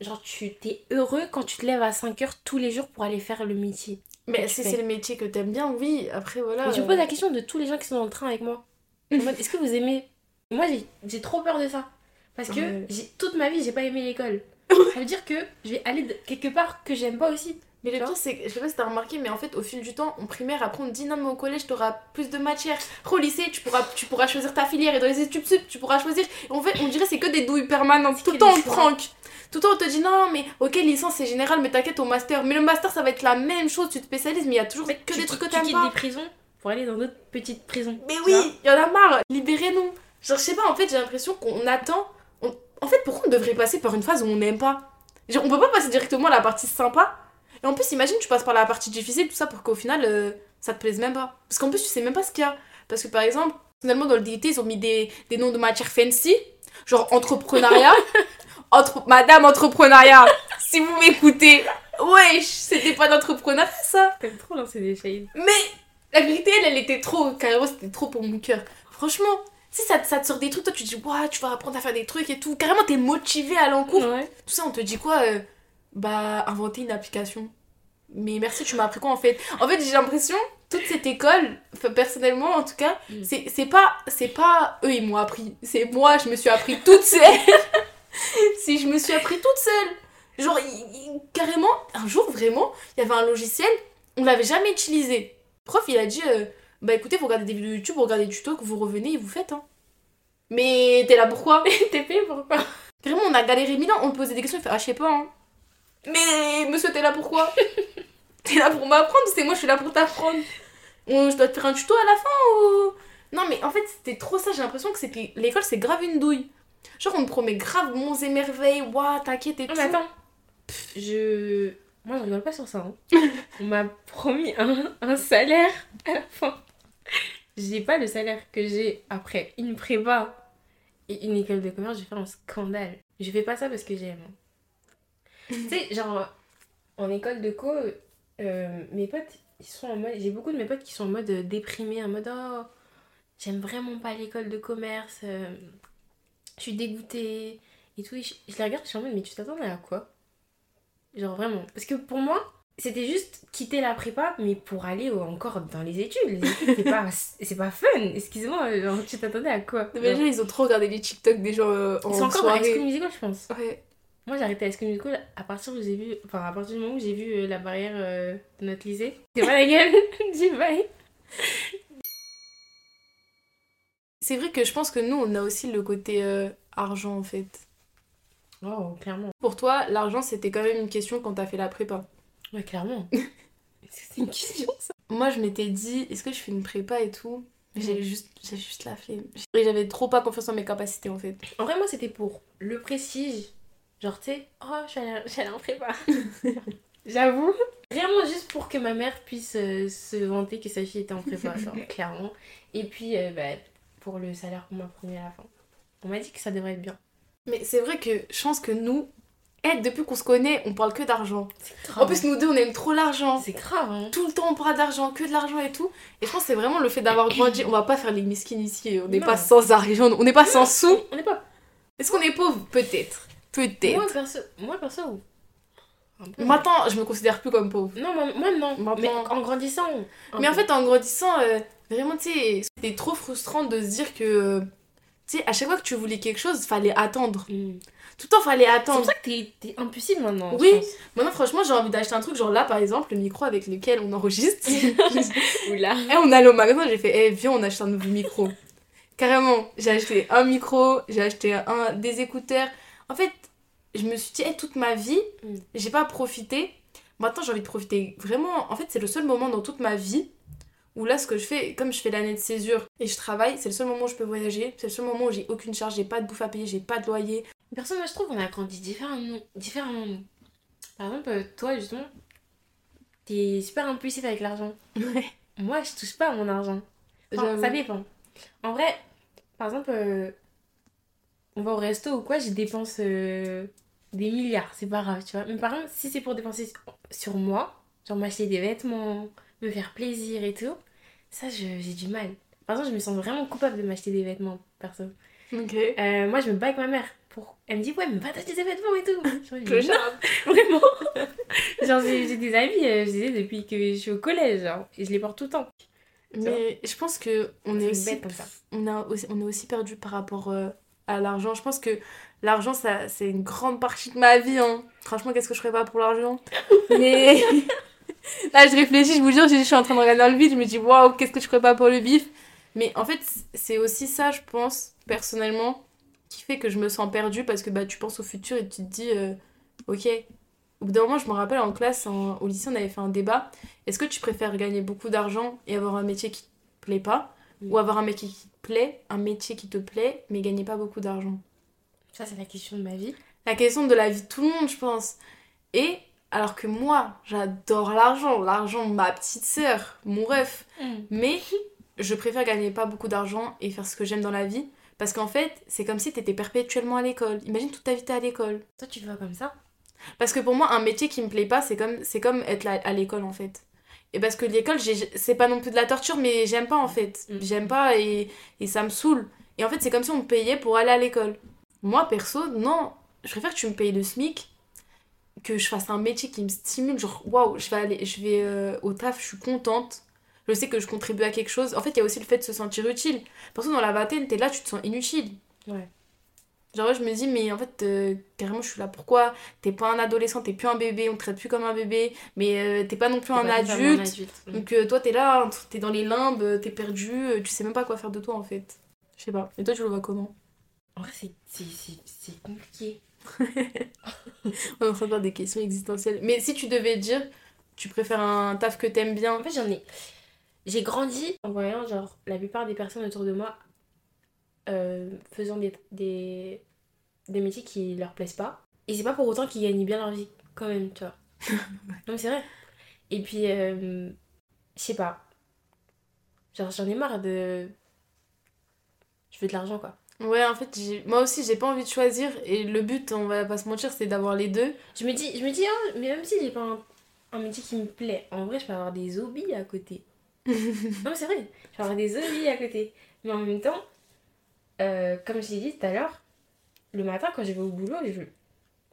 Speaker 2: genre, tu t'es heureux quand tu te lèves à 5h tous les jours pour aller faire le métier
Speaker 1: Mais si c'est le métier que t'aimes bien, oui. Après, voilà.
Speaker 2: Mais je me
Speaker 1: euh,
Speaker 2: pose la question de tous les gens qui sont dans le train avec moi. Est-ce que vous aimez? Moi, j'ai- trop peur de ça. Parce que
Speaker 1: Ouais.
Speaker 2: toute ma vie, j'ai pas aimé l'école. Ça veut dire que je vais aller quelque part que j'aime pas aussi.
Speaker 1: Mais le
Speaker 2: Tu
Speaker 1: pire, c'est que, je sais pas si t'as remarqué, mais en fait, au fil du temps, en primaire, après, on te dit non, mais au collège, t'auras plus de matières. Après, au lycée, tu pourras, tu pourras choisir ta filière. Et dans les études sup, tu pourras choisir. En fait, on dirait que c'est que des douilles permanentes. Tout le temps, on te prank. Tout le temps, on te dit non, mais ok, licence, c'est général, mais t'inquiète, au master. Mais le master, ça va être la même chose. Tu te spécialises, mais il y a toujours que
Speaker 2: tu,
Speaker 1: des trucs que
Speaker 2: tu
Speaker 1: t'aimes
Speaker 2: quittes
Speaker 1: pas.
Speaker 2: des prisons pour aller dans d'autres petites prisons.
Speaker 1: Mais
Speaker 2: Tu
Speaker 1: oui, il y en a marre. Libérez-nous. Genre, je sais pas, en fait, j'ai l'impression qu'on attend. on- En fait, pourquoi on devrait passer par une phase où on n'aime pas? Genre, on peut pas passer directement à la partie sympa. Et en plus, imagine, tu passes par la partie difficile, tout ça, pour qu'au final, euh, ça te plaise même pas. Parce qu'en plus, tu sais même pas ce qu'il y a. Parce que par exemple, finalement, dans le DIT, ils ont mis des, des noms de matières fancy, genre entrepreneuriat. Entre... Madame entrepreneuriat, si vous m'écoutez, wesh, c'était pas d'entrepreneuriat ça.
Speaker 2: T'aimes trop lancer des shades.
Speaker 1: Mais La vérité, elle, elle était trop, carrément, c'était trop pour mon cœur. Franchement, si ça, te- ça te sort des trucs, toi tu te dis, ouais, tu vas apprendre à faire des trucs et tout. Carrément, t'es motivé à l'encours.
Speaker 2: Ouais.
Speaker 1: Tout ça, on te dit quoi euh, Bah, inventer une application. Mais merci, tu m'as appris quoi en fait? En fait, j'ai l'impression, toute cette école, personnellement en tout cas,
Speaker 2: Mm.
Speaker 1: c'est c'est pas, c'est pas eux, ils m'ont appris. C'est moi, je me suis appris toute seule. si je me suis appris toute seule. Genre, il- il- carrément, un jour, vraiment, il y avait un logiciel, on l'avait jamais utilisé. Le prof, il a dit, euh, bah écoutez, vous regardez des vidéos YouTube, vous regardez des tutos, que vous revenez et vous faites. Hein. Mais t'es là pourquoi?
Speaker 2: T'es payé pourquoi?
Speaker 1: Vraiment, on a galéré mille ans, on me posait des questions, il fait Ah, je sais pas, hein. Mais monsieur, t'es là pourquoi T'es là pour m'apprendre, c'est moi, je suis là pour t'apprendre. Je dois te faire un tuto à la fin ou? Non, mais en fait, c'était trop ça, j'ai l'impression que c'était. L'école, c'est grave une douille. Genre, on me promet grave monts et merveilles, ouah, t'inquiète et tout.
Speaker 2: mais attends. Je. Moi je rigole pas sur ça. hein. On m'a promis un, un salaire à la fin. J'ai pas le salaire que j'ai après une prépa et une école de commerce, je vais faire un scandale. Je fais pas ça parce que j'aime. Tu sais, genre, en école de co, euh, mes potes, ils sont en mode. J'ai beaucoup de mes potes qui sont en mode euh, déprimés, en mode oh, j'aime vraiment pas l'école de commerce, euh, je suis dégoûtée et tout. Et je, je les regarde, je suis en mode, mais tu t'attendais à quoi? Genre vraiment. Parce que pour moi, c'était juste quitter la prépa, mais pour aller encore dans les études. Les études, c'est pas, c'est pas fun. Excuse-moi, genre, tu t'attendais à quoi?
Speaker 1: Mais les gens, ils ont trop regardé les TikTok des gens euh, en
Speaker 2: Ils sont encore
Speaker 1: soirée.
Speaker 2: Musical, je pense.
Speaker 1: Ouais.
Speaker 2: Moi, j'ai arrêté High School à partir où j'ai vu, enfin, à partir du moment où j'ai vu euh, la barrière euh, de notre lycée. C'est pas la gueule du bail.
Speaker 1: C'est vrai que je pense que nous, on a aussi le côté euh, argent en fait.
Speaker 2: Oh, clairement.
Speaker 1: Pour toi, l'argent, c'était quand même une question quand t'as fait la prépa.
Speaker 2: Ouais, clairement. Est-ce que c'est une question ça?
Speaker 1: Moi, je m'étais dit, est-ce que je fais une prépa et tout? Mais
Speaker 2: Mhm.
Speaker 1: J'ai juste, j'ai juste la flemme. Et J'avais trop pas confiance en mes capacités en fait.
Speaker 2: En vrai, moi, c'était pour le prestige. Genre, tu sais, oh, allée en prépa. J'avoue. Vraiment juste pour que ma mère puisse euh, se vanter que sa fille était en prépa, genre, clairement. Et puis, euh, bah, pour le salaire qu'on m'a promis à la fin. On m'a dit que ça devrait être bien.
Speaker 1: Mais c'est vrai que je pense que nous, eh, depuis qu'on se connaît, on parle que d'argent. En plus, nous deux, on aime trop l'argent.
Speaker 2: c'est grave, hein.
Speaker 1: Tout le temps, on parle d'argent, que de l'argent et tout. Et je pense que c'est vraiment le fait d'avoir grandi. On va pas faire les miskines ici. On n'est pas sans argent, on n'est pas sans sous.
Speaker 2: On n'est pas.
Speaker 1: Est-ce qu'on est pauvre? Peut-être.
Speaker 2: Moi,
Speaker 1: Peut-être.
Speaker 2: perso, moi, perso, peu.
Speaker 1: Maintenant, je me considère plus comme pauvre.
Speaker 2: Non, moi, moi, non.
Speaker 1: Maintenant-
Speaker 2: Mais en grandissant.
Speaker 1: Mais en fait, en grandissant, euh, vraiment, tu sais, c'était trop frustrant de se dire que, euh, tu sais, à chaque fois que tu voulais quelque chose, fallait attendre.
Speaker 2: Mm.
Speaker 1: Tout le temps, fallait
Speaker 2: C'est pour
Speaker 1: attendre.
Speaker 2: ça que t'es, t'es impulsive maintenant. je
Speaker 1: Oui.
Speaker 2: pense.
Speaker 1: Maintenant, franchement, j'ai envie d'acheter un truc, genre là, par exemple, le micro avec lequel on enregistre.
Speaker 2: Oula.
Speaker 1: Et on allait au magasin, j'ai fait, eh, viens, on achète un nouveau micro. Carrément, j'ai acheté un micro, j'ai acheté un, des écouteurs. En fait, je me suis dit, eh, toute ma vie,
Speaker 2: Mm.
Speaker 1: j'ai pas profité. Maintenant, j'ai envie de profiter vraiment. En fait, c'est le seul moment dans toute ma vie où là, ce que je fais, comme je fais l'année de césure et je travaille, c'est le seul moment où je peux voyager. C'est le seul moment où j'ai aucune charge, j'ai pas de bouffe à payer, j'ai pas de loyer.
Speaker 2: Perso, moi, je trouve qu'on a grandi différemment. différemment. Par exemple, euh, toi, justement, t'es super impulsif avec l'argent.
Speaker 1: Ouais.
Speaker 2: Moi, je touche pas à mon argent. Enfin, ça dépend. En vrai, par exemple, euh, on va au resto ou quoi, je dépense euh, des milliards, c'est pas grave, tu vois. Mais par exemple, si c'est pour dépenser sur moi, genre m'acheter des vêtements, me faire plaisir et tout, ça, j'ai du mal. Par exemple, je me sens vraiment coupable de m'acheter des vêtements, perso.
Speaker 1: Ok.
Speaker 2: Euh, moi, je me bats avec ma mère. Pour... Elle me dit, ouais, mais va t'acheter des vêtements et tout. Genre, dis, non, vraiment. genre, j'ai des amis, euh, je disais, depuis que je suis au collège, genre, et je les porte tout le temps.
Speaker 1: Mais je pense que on est aussi,
Speaker 2: bête
Speaker 1: on a aussi, on est aussi perdu par rapport euh, à l'argent. Je pense que l'argent, ça, c'est une grande partie de ma vie. Hein. Franchement, qu'est-ce que je ferais pas pour l'argent? Mais là, je réfléchis, je vous jure, je suis en train de regarder dans le vide. Je me dis, waouh, qu'est-ce que je ferais pas pour le bif Mais en fait, c'est aussi ça, je pense, personnellement, qui fait que je me sens perdue parce que bah, tu penses au futur et tu te dis, euh, ok. Au bout d'un moment, je me rappelle en classe, en- au lycée, on avait fait un débat. Est-ce que tu préfères gagner beaucoup d'argent et avoir un métier qui te plaît pas. Ou avoir un métier qui te plaît, un métier qui te plaît, mais gagner pas beaucoup d'argent?
Speaker 2: Ça, c'est la question de ma vie.
Speaker 1: La question de la vie de tout le monde, je pense. Et alors que moi, j'adore l'argent, l'argent, ma petite sœur, mon ref. Mais je préfère gagner pas beaucoup d'argent et faire ce que j'aime dans la vie. Parce qu'en fait, c'est comme si t'étais perpétuellement à l'école. Imagine toute ta vie t'es à l'école.
Speaker 2: Toi, tu le vois comme ça?
Speaker 1: Parce que pour moi, un métier qui me plaît pas, c'est comme, c'est comme être à l'école en fait. Et parce que l'école, j'ai- c'est pas non plus de la torture, mais j'aime pas en fait.
Speaker 2: Mm.
Speaker 1: J'aime pas et, et ça me saoule. Et en fait, c'est comme si on me payait pour aller à l'école. Moi, perso, non. Je préfère que tu me payes le SMIC, que je fasse un métier qui me stimule. Genre, waouh, je vais aller, je vais euh, au taf, je suis contente. Je sais que je contribue à quelque chose. En fait, il y a aussi le fait de se sentir utile. Parce que dans la vingtaine, t'es là, tu te sens inutile.
Speaker 2: Ouais.
Speaker 1: Genre, je me dis, mais en fait, euh, carrément, je suis là. Pourquoi? T'es pas un adolescent, t'es plus un bébé, on te traite plus comme un bébé, mais euh, t'es pas non plus un adulte.
Speaker 2: un adulte.
Speaker 1: Donc, euh, toi, t'es là, t'es dans les limbes, t'es perdu, tu sais même pas quoi faire de toi en fait. Je sais pas. Et toi, tu le vois comment?
Speaker 2: En vrai, c'est- compliqué.
Speaker 1: On est en train de faire des questions existentielles. Mais si tu devais dire, tu préfères un taf que t'aimes bien
Speaker 2: En fait, j'en ai. J'ai grandi en voyant, genre, la plupart des personnes autour de moi euh, faisant des, des, des métiers qui leur plaisent pas. Et c'est pas pour autant qu'ils gagnent bien leur vie, quand même, tu vois. non, mais c'est vrai. Et puis, euh, je sais pas. Genre, j'en ai marre de. Je veux de l'argent, quoi.
Speaker 1: Ouais, en fait, moi aussi, j'ai pas envie de choisir. Et le but, on va pas se mentir, c'est d'avoir les deux.
Speaker 2: Je me dis, je me dis hein, mais même si j'ai pas un, un métier qui me plaît, en vrai, je peux avoir des hobbies à côté. non, mais c'est vrai, je peux avoir des hobbies à côté. Mais en même temps, euh, comme je t'ai dit tout à l'heure, le matin, quand je vais au boulot, je...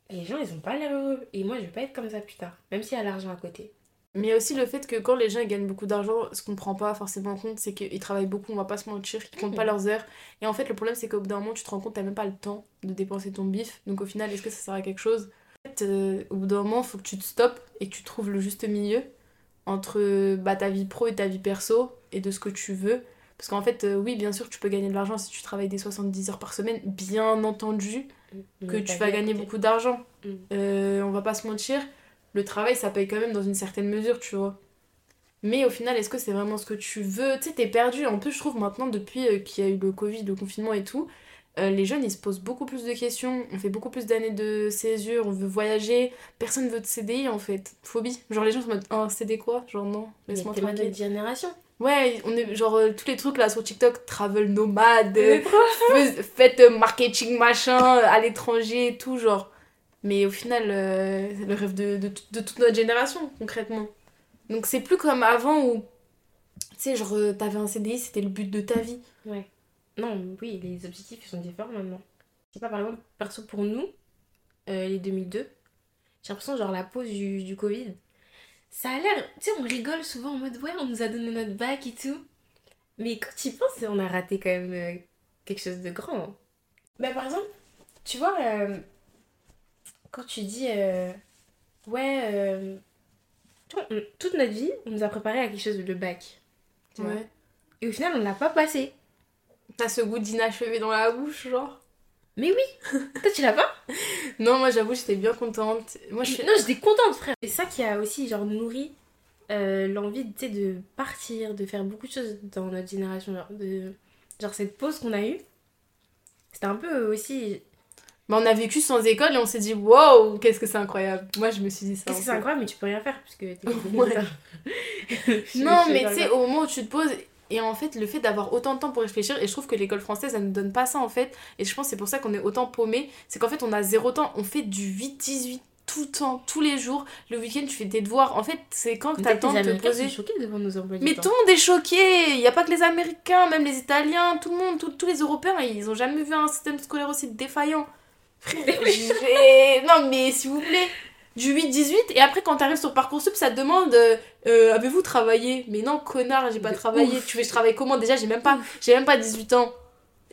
Speaker 2: les gens, ils ont pas l'air heureux. Et moi, je vais pas être comme ça plus tard, même s'il y a l'argent à côté.
Speaker 1: Mais il y a aussi le fait que quand les gens ils gagnent beaucoup d'argent, ce qu'on ne prend pas forcément en compte, c'est qu'ils travaillent beaucoup, on va pas se mentir, qu'ils comptent pas
Speaker 2: Mhm.
Speaker 1: leurs heures. Et en fait, le problème, c'est qu'au bout d'un moment, tu te rends compte, t'as même pas le temps de dépenser ton bif. Donc au final, est-ce que ça sert à quelque chose? En fait, euh, au bout d'un moment, il faut que tu te stoppes et que tu trouves le juste milieu entre bah, ta vie pro et ta vie perso et de ce que tu veux. Parce qu'en fait, euh, oui, bien sûr, tu peux gagner de l'argent si tu travailles des 70 heures par semaine, bien entendu que
Speaker 2: Mais
Speaker 1: tu vas gagner beaucoup d'argent.
Speaker 2: Mm.
Speaker 1: Euh, on va pas se mentir, le travail ça paye quand même dans une certaine mesure, tu vois. Mais au final, est-ce que c'est vraiment ce que tu veux? Tu sais, t'es perdu. En plus, je trouve maintenant, depuis euh, qu'il y a eu le Covid, le confinement et tout, euh, les jeunes ils se posent beaucoup plus de questions. On fait beaucoup plus d'années de césure, on veut voyager. Personne veut de CDI en fait. Phobie. Genre, les gens se mettent un CD quoi? Genre, non,
Speaker 2: Mais
Speaker 1: laisse-moi tranquille.
Speaker 2: notre génération.
Speaker 1: Ouais, on est genre euh, tous les trucs là sur TikTok, travel nomade, euh, faites marketing machin à l'étranger et tout, genre. Mais au final, euh, le rêve de, de, de toute notre génération, concrètement. Donc c'est plus comme avant où, tu sais, genre, euh, t'avais un CDI, c'était le but de ta vie.
Speaker 2: Ouais. Non, oui, les objectifs ils sont différents maintenant. Je sais pas, par exemple, perso pour nous, euh, les 2002, j'ai l'impression, genre, la pause du, du Covid, ça a l'air. Tu sais, on rigole souvent en mode, ouais, on nous a donné notre bac et tout. Mais quand tu y penses, on a raté quand même euh, quelque chose de grand. hein. Bah, par exemple, tu vois, euh, quand tu dis, euh, ouais, euh, on- toute notre vie, on nous a préparé à quelque chose de le bac. tu vois.
Speaker 1: Ouais.
Speaker 2: Et au final, on l'a pas passé.
Speaker 1: T'as ce goût d'inachevé dans la bouche, genre.
Speaker 2: Mais oui Toi, tu l'as pas
Speaker 1: Non, moi j'avoue, j'étais bien contente. Moi je.
Speaker 2: Non, j'étais contente, frère. C'est ça qui a aussi, genre, nourri euh, l'envie, tu sais, de partir, de faire beaucoup de choses dans notre génération. Genre, de... genre cette pause qu'on a eue, c'était un peu aussi...
Speaker 1: Bah, on a vécu sans école et on s'est dit, wow, qu'est-ce que c'est incroyable. Moi je me suis dit ça.
Speaker 2: Qu'est-ce que c'est incroyable, mais tu peux rien faire, puisque t'es
Speaker 1: Ouais. Non, mais tu sais, au moment où tu te poses, et en fait, le fait d'avoir autant de temps pour réfléchir, et je trouve que l'école française, elle ne donne pas ça en fait, et je pense que c'est pour ça qu'on est autant paumé, c'est qu'en fait, on a zéro temps, on fait du 8-18 tout le temps, tous les jours, le week-end, tu fais tes devoirs, en fait, c'est quand que t'as le temps de te poser.
Speaker 2: sont devant nos emplois
Speaker 1: Mais
Speaker 2: temps.
Speaker 1: tout le monde est choqué, il n'y a pas que les Américains, même les Italiens, tout le monde, tout- tous les Européens, ils ont jamais vu un système scolaire aussi défaillant. Non mais s'il vous plaît, du 8-18, et après quand t'arrives sur Parcoursup, ça te demande euh, avez-vous travaillé? Mais non, connard, j'ai pas
Speaker 2: De
Speaker 1: travaillé.
Speaker 2: ouf.
Speaker 1: Tu veux que je travaille comment? Déjà, j'ai même pas, j'ai même pas 18 ans.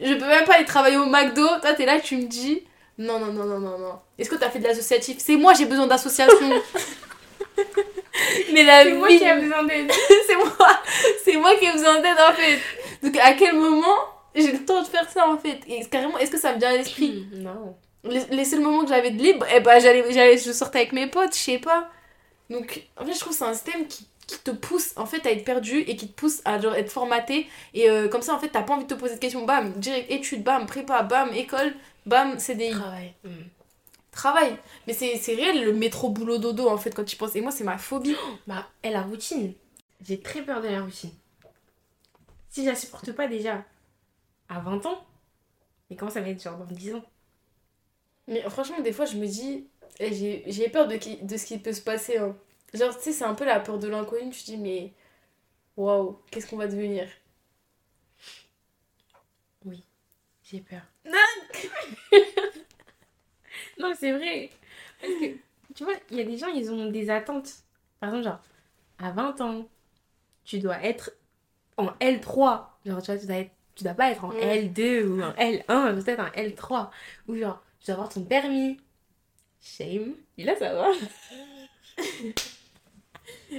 Speaker 1: Je peux même pas aller travailler au McDo. Toi, t'es là, tu me dis non, non, non, non, non, non. Est-ce que t'as fait de l'associatif? C'est moi, j'ai besoin d'association. mais la
Speaker 2: C'est moi qui ai besoin d'aide.
Speaker 1: c'est moi, c'est moi qui ai besoin d'aide en fait. Donc à quel moment j'ai le temps de faire ça en fait? Et carrément, est-ce que ça me vient à l'esprit?
Speaker 2: Non.
Speaker 1: Les, seuls moments que j'avais de libre, eh ben j'allais, j'allais, je sortais avec mes potes, je sais pas. Donc en fait, je trouve que c'est un système qui, qui te pousse en fait à être perdu et qui te pousse à genre être formaté. Et euh, comme ça, en fait, t'as pas envie de te poser de questions. Bam, direct études, bam, prépa, bam, école, bam, CDI.
Speaker 2: Travail. Hmm.
Speaker 1: Travail. Mais c'est, c'est réel le métro boulot dodo en fait quand tu penses. Et moi, c'est ma phobie.
Speaker 2: Bah, et la routine. J'ai très peur de la routine. Si je la supporte pas déjà à 20 ans, mais comment ça va être genre dans 10 ans?
Speaker 1: Mais franchement, des fois, je me dis, eh, j'ai, peur de, qui, de ce qui peut se passer. hein. Genre, tu sais, c'est un peu la peur de l'inconnu. Tu te dis, mais waouh, qu'est-ce qu'on va devenir?
Speaker 2: J'ai peur. non, c'est vrai. Parce que, tu vois, il y a des gens, ils ont des attentes. Par exemple, genre, à 20 ans, tu dois être en L3. Genre, tu vois, tu dois, être, tu dois pas être en
Speaker 1: Ouais.
Speaker 2: L2 ou en L1, peut-être en L3. Ou genre, tu dois avoir ton permis. Shame. Et là, ça va.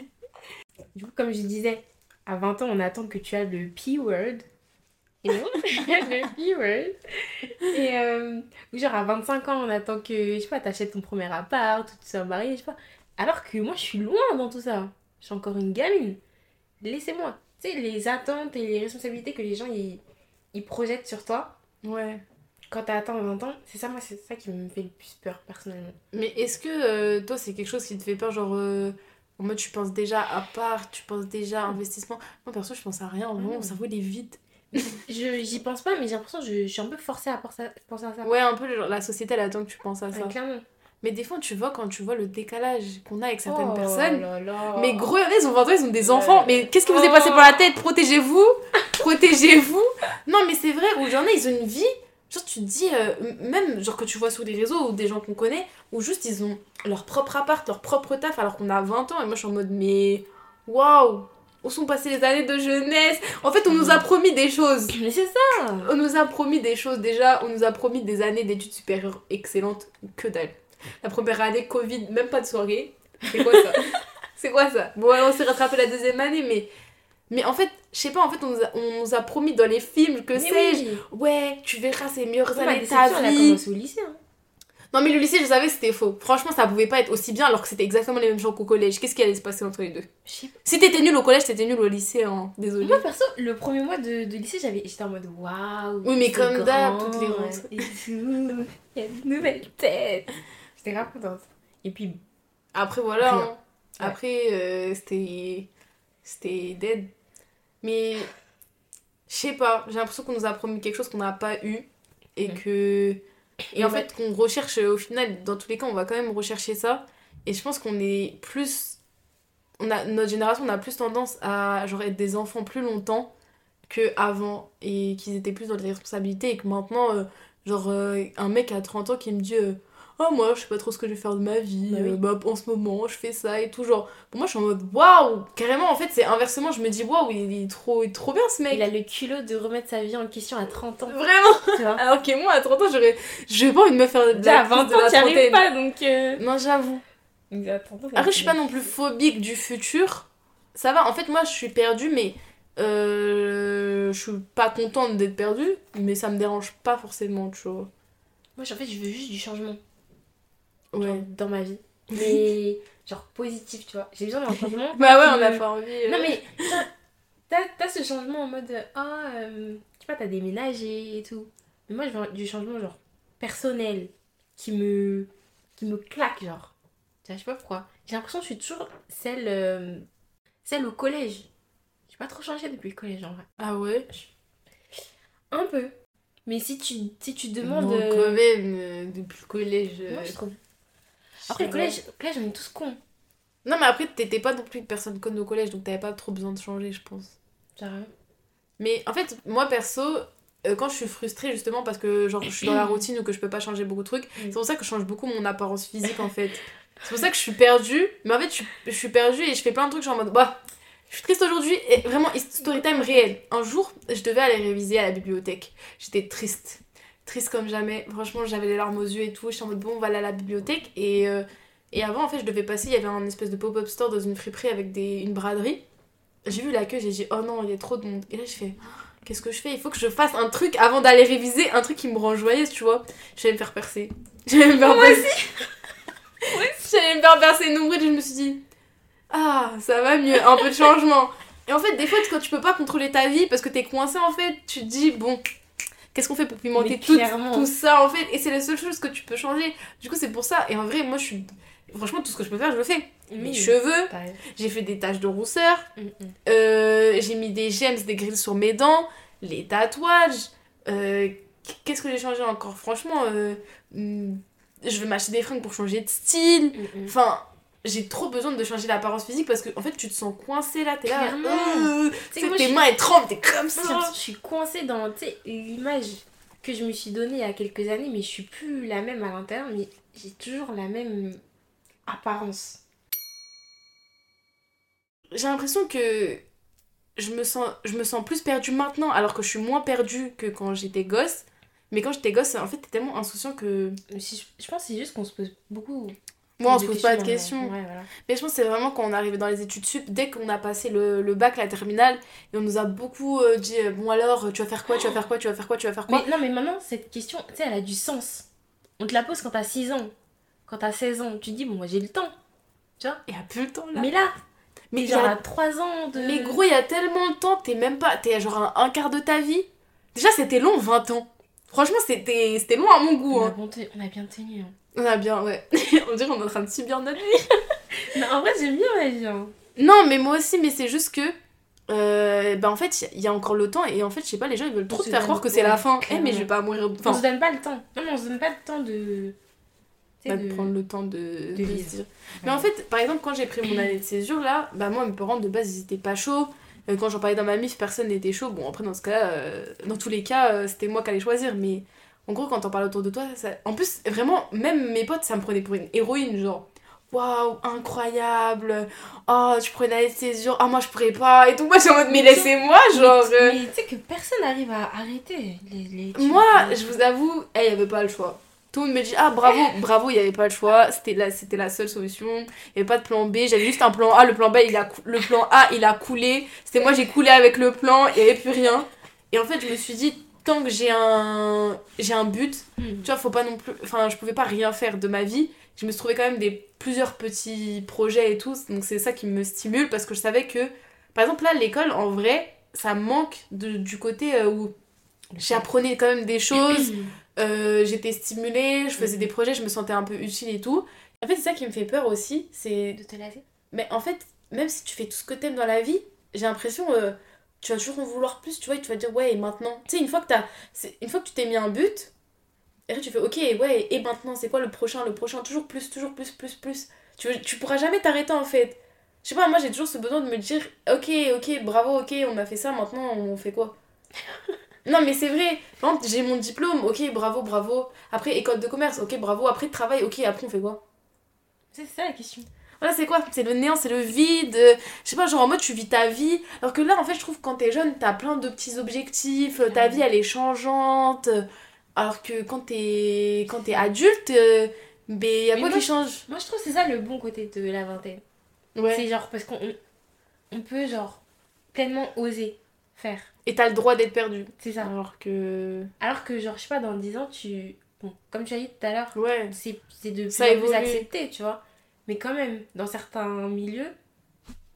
Speaker 2: du coup, comme je disais, à 20 ans, on attend que tu aies le P-word. Et non, le P-word. Et euh, ou genre, à 25 ans, on attend que, je sais pas, t'achètes ton premier appart, tu sois marié, je sais pas. Alors que moi, je suis loin dans tout ça. Je suis encore une gamine. Laissez-moi. Tu sais, les attentes et les responsabilités que les gens, ils, ils projettent sur toi
Speaker 1: Ouais.
Speaker 2: Quand t'as atteint 20 ans, c'est ça, moi, c'est ça qui me fait le plus peur, personnellement.
Speaker 1: Mais est-ce que euh, toi, c'est quelque chose qui te fait peur, genre euh, en mode tu penses déjà à part, tu penses déjà à investissement? Moi, perso, je pense à rien, vraiment, mon
Speaker 2: Mm.
Speaker 1: cerveau il est vide.
Speaker 2: Je, j'y pense pas, mais j'ai l'impression que je, je suis un peu forcée à penser à, penser à ça.
Speaker 1: Ouais, un peu, genre, la société elle attend que tu penses à ça.
Speaker 2: Ouais, clairement.
Speaker 1: Mais des fois, tu vois, quand tu vois le décalage qu'on a avec certaines
Speaker 2: Oh
Speaker 1: personnes,
Speaker 2: là là.
Speaker 1: mais gros, ils ont 20 ans, ils ont des enfants. Mais qu'est-ce qui vous est
Speaker 2: Oh.
Speaker 1: passé par la tête? Protégez-vous Protégez-vous Non, mais c'est vrai, ou il y en a, ils ont une vie. Genre, tu te dis, euh, même genre que tu vois sur les réseaux ou des gens qu'on connaît, où juste ils ont leur propre appart, leur propre taf, alors qu'on a 20 ans. Et moi, je suis en mode, mais waouh Où sont passées les années de jeunesse? En fait, on nous a promis des choses.
Speaker 2: Mais c'est ça
Speaker 1: On nous a promis des choses déjà, on nous a promis des années d'études supérieures excellentes, que dalle. La première année, Covid, même pas de soirée. C'est quoi ça? C'est quoi ça? Bon, on s'est rattrapé la deuxième année, mais. Mais en fait, je sais pas, en fait, on nous, a, on nous a promis dans les films, que sais-je,
Speaker 2: oui.
Speaker 1: ouais, tu verras ces meilleures
Speaker 2: Ma
Speaker 1: années de ta
Speaker 2: elle a
Speaker 1: vie.
Speaker 2: commencé au lycée. Hein.
Speaker 1: Non, mais le lycée, je savais que c'était faux. Franchement, ça pouvait pas être aussi bien alors que c'était exactement les mêmes gens qu'au collège. Qu'est-ce qui allait se passer entre les deux?
Speaker 2: Je sais pas.
Speaker 1: Si t'étais nul au collège, t'étais nul au lycée, hein. Désolée.
Speaker 2: Moi, perso, le premier mois de, de lycée, j'avais, j'étais en mode waouh.
Speaker 1: Oui, mais comme d'hab, toutes les
Speaker 2: ouais,
Speaker 1: rentrées.
Speaker 2: Et tout. Il y a de nouvelles têtes. J'étais grave contente. Et puis,
Speaker 1: Après, voilà. Hein. Après, euh, c'était. C'était dead. Mais. Je sais pas, j'ai l'impression qu'on nous a promis quelque chose qu'on n'a pas eu. Et que. Et en
Speaker 2: Ouais.
Speaker 1: fait, qu'on recherche, euh, au final, dans tous les cas, on va quand même rechercher ça. Et je pense qu'on est plus. On a, notre génération, on a plus tendance à genre, être des enfants plus longtemps que avant Et qu'ils étaient plus dans les responsabilités. Et que maintenant, euh, genre, euh, un mec à 30 ans qui me dit. euh, oh moi je sais pas trop ce que je vais faire de ma vie,
Speaker 2: Bah oui.
Speaker 1: euh, bah, en ce moment je fais ça et tout genre. Pour moi je suis en mode waouh Carrément en fait c'est inversement je me dis waouh il, est trop, il est trop bien ce mec
Speaker 2: il a le culot de remettre sa vie en question à 30 ans.
Speaker 1: Vraiment
Speaker 2: Tu vois.
Speaker 1: Alors que moi à 30 ans j'aurais. J'ai pas envie de me faire de la
Speaker 2: à 20
Speaker 1: crise de
Speaker 2: ans,
Speaker 1: la trentaine.
Speaker 2: pas, donc... euh,
Speaker 1: Non j'avoue. Après je suis pas non plus phobique du futur. Ça va en fait moi je suis perdue mais. Euh, je suis pas contente d'être perdue, mais ça me dérange pas forcément, tu vois.
Speaker 2: Moi, en fait, je veux juste du changement genre,
Speaker 1: Ouais.
Speaker 2: dans ma vie. Mais genre positif, tu vois. J'ai besoin d'un changement.
Speaker 1: Bah ouais, on a
Speaker 2: Euh,
Speaker 1: pas envie. euh.
Speaker 2: Non, mais t'as- t'as ce changement en mode Ah, euh, tu vois, t'as déménagé et tout. Mais moi, je veux du changement genre personnel qui me, qui me claque, genre. Je sais pas pourquoi. J'ai l'impression que je suis toujours celle, euh, celle au collège. J'ai pas trop changé depuis le collège en vrai.
Speaker 1: Ah ouais?
Speaker 2: Un peu. Mais si tu, si tu demandes. Euh,
Speaker 1: quand même, depuis le collège.
Speaker 2: moi, je trouve. Après, le collège, collège, on est tous cons.
Speaker 1: Non, mais après, t'étais pas non plus une personne conne au collège, donc t'avais pas trop besoin de changer, je pense.
Speaker 2: Sérieux?
Speaker 1: Mais en fait, moi perso, euh, quand je suis frustrée justement parce que genre je suis dans la routine ou que je peux pas changer beaucoup de trucs, c'est pour ça que je change beaucoup mon apparence physique en fait. C'est pour ça que je suis perdue, mais en fait, je suis, je suis perdue et je fais plein de trucs, suis en mode bah. Je suis triste aujourd'hui et vraiment, story time réel. Un jour, je devais aller réviser à la bibliothèque. J'étais triste. Triste comme jamais. Franchement, j'avais les larmes aux yeux et tout. J'étais en mode bon, on va aller à la bibliothèque. Et, euh, et avant, en fait, je devais passer. Il y avait un espèce de pop-up store dans une friperie avec des, une braderie. J'ai vu la queue, j'ai dit oh non, il y a trop de monde. Et là, je fais qu'est-ce que je fais? Il faut que je fasse un truc avant d'aller réviser, un truc qui me rend joyeuse, tu vois. J'allais me faire percer. J'allais me faire percer. J'allais me faire percer le nombril et je me suis dit ah, ça va mieux, un peu de changement. Et en fait, des fois, quand tu peux pas contrôler ta vie parce que t'es coincé, en fait, tu te dis bon, qu'est-ce qu'on fait pour pimenter tout, ça, en fait? Et c'est la seule chose que tu peux changer. Du coup, c'est pour ça. Et en vrai, moi, je suis. Franchement, tout ce que je peux faire, je le fais. Mes
Speaker 2: Oui.
Speaker 1: cheveux, j'ai fait des taches de rousseur,
Speaker 2: Mm, mm.
Speaker 1: euh, j'ai mis des gems, des grilles sur mes dents, les tatouages. euh, Qu'est-ce que j'ai changé encore? Franchement, euh, hmm, je vais m'acheter des fringues pour changer de style.
Speaker 2: Mm, mm.
Speaker 1: Enfin, j'ai trop besoin de changer l'apparence physique parce que en fait tu te sens coincé là, t'es là, euh,
Speaker 2: Tu sais
Speaker 1: tu
Speaker 2: que
Speaker 1: sais,
Speaker 2: moi,
Speaker 1: tes mains elles tremblent, t'es comme ça.
Speaker 2: je suis coincée dans l'image que je me suis donnée il y a quelques années, mais je suis plus la même à l'intérieur, mais j'ai toujours la même apparence.
Speaker 1: J'ai l'impression que je me sens je me sens plus perdue maintenant alors que je suis moins perdue que quand j'étais gosse. Mais quand j'étais gosse, en fait, t'es tellement insouciant que
Speaker 2: je pense que c'est juste qu'on se pose beaucoup.
Speaker 1: Moi on se pose pas de
Speaker 2: hein.
Speaker 1: questions.
Speaker 2: Ouais, voilà.
Speaker 1: Mais je pense que c'est vraiment quand on est arrivé dans les études sup, dès qu'on a passé le, le bac, la terminale, et on nous a beaucoup euh, dit euh, Bon alors, tu vas faire quoi Tu vas faire quoi Tu vas faire quoi Tu vas faire quoi
Speaker 2: Mais non, mais maintenant, cette question, tu sais, elle a du sens. On te la pose quand t'as 6 ans, quand t'as 16 ans. Tu te dis, bon, moi j'ai le temps.
Speaker 1: Il y a plus le temps là.
Speaker 2: Mais là,
Speaker 1: Mais,
Speaker 2: genre
Speaker 1: il y a-
Speaker 2: à 3 ans de.
Speaker 1: mais gros, il y a tellement de temps, t'es même pas. T'es genre un, un quart de ta vie. Déjà, c'était long, 20 ans. Franchement, c'était long à mon goût.
Speaker 2: on, a
Speaker 1: Hein.
Speaker 2: bon te- on a bien tenu. hein.
Speaker 1: On a bien, ouais. on dirait qu'on est en train de subir notre vie.
Speaker 2: Mais en vrai, j'aime bien la vie. hein.
Speaker 1: Non, mais moi aussi, mais c'est juste que. Euh, bah en fait, il y a encore le temps et en fait, je sais pas, les gens ils veulent trop
Speaker 2: On
Speaker 1: te
Speaker 2: se
Speaker 1: faire croire que c'est la fin. Eh, mais je vais pas mourir.
Speaker 2: on
Speaker 1: Enfin,
Speaker 2: se donne pas le temps. Non, mais on se donne pas le temps de.
Speaker 1: Bah, de prendre le temps de, de se
Speaker 2: vivre.
Speaker 1: dire. Mais en fait, par exemple, quand j'ai pris mon année de césure, là, bah moi, mes parents, de base, ils étaient pas chauds. Euh, Quand j'en parlais dans ma mif, personne n'était chaud. Bon, après, dans ce cas-là, euh, dans tous les cas, euh, c'était moi qui allais choisir. Mais en gros, quand on parle autour de toi, ça... en plus, vraiment, même mes potes, ça me prenait pour une héroïne. Genre, waouh, incroyable. Oh, tu année de césure. Ah, moi, je pourrais pas. Et tout, moi, j'ai en mode, mais laissez-moi, genre.
Speaker 2: Mais,
Speaker 1: euh,
Speaker 2: mais tu sais que personne n'arrive à arrêter les. les
Speaker 1: Moi, je vous avoue, il n'y avait pas le choix. Tout le monde me dit Ah, bravo, bravo, il n'y avait pas le choix. C'était la, c'était la seule solution. Il n'y avait pas de plan B. J'avais juste un plan A. Le plan B, il a, le plan A, il a coulé. C'était moi, j'ai coulé avec le plan. Il n'y avait plus rien. Et en fait, je me suis dit Tant que j'ai un, j'ai un but,
Speaker 2: Hmm.
Speaker 1: tu vois, faut pas non plus. Enfin, je pouvais pas rien faire de ma vie. Je me suis trouvé quand même des plusieurs petits projets et tout. Donc, c'est ça qui me stimule parce que je savais que, par exemple, là, l'école, en vrai, ça manque de, du côté euh, où j'apprenais quand même des choses. Euh, j'étais stimulée, je faisais des projets, je me sentais un peu utile et tout. En fait, c'est ça qui me fait peur aussi, c'est...
Speaker 2: De te lasser
Speaker 1: Mais en fait, même si tu fais tout ce que t'aimes dans la vie, j'ai l'impression, euh, tu vas toujours en vouloir plus, tu vois, et tu vas dire, ouais, et maintenant Tu sais, une fois que t'as... c'est- Une fois que tu t'es mis un but, et après tu fais, ok, ouais, et maintenant, c'est quoi le prochain, le prochain? Toujours plus, toujours plus, plus, plus. Tu, veux- tu pourras jamais t'arrêter, en fait. Je sais pas, moi, j'ai toujours ce besoin de me dire, ok, ok, bravo, ok, on a fait ça, maintenant, on fait quoi? Non mais c'est vrai, Par exemple, j'ai mon diplôme, ok bravo bravo. Après école de commerce, ok bravo. Après travail, ok après on fait quoi?
Speaker 2: C'est ça la question.
Speaker 1: Voilà c'est quoi? C'est le néant, c'est le vide. euh, Je sais pas, genre en mode tu vis ta vie. Alors que là en fait je trouve que quand t'es jeune t'as plein de petits objectifs, ta vie elle est changeante. Alors que quand t'es quand t'es adulte, euh, ben y a
Speaker 2: Mais
Speaker 1: quoi
Speaker 2: moi,
Speaker 1: qui change?
Speaker 2: Moi je trouve que c'est ça le bon côté de la vingtaine.
Speaker 1: Ouais.
Speaker 2: C'est genre parce qu'on on, on peut genre pleinement oser faire.
Speaker 1: Et t'as le droit d'être perdu.
Speaker 2: C'est ça.
Speaker 1: Alors que.
Speaker 2: Alors que genre je sais pas dans 10 ans tu bon comme tu as dit tout à l'heure
Speaker 1: Ouais.
Speaker 2: c'est de plus
Speaker 1: Ça
Speaker 2: en plus accepté, tu vois. Mais quand même dans certains milieux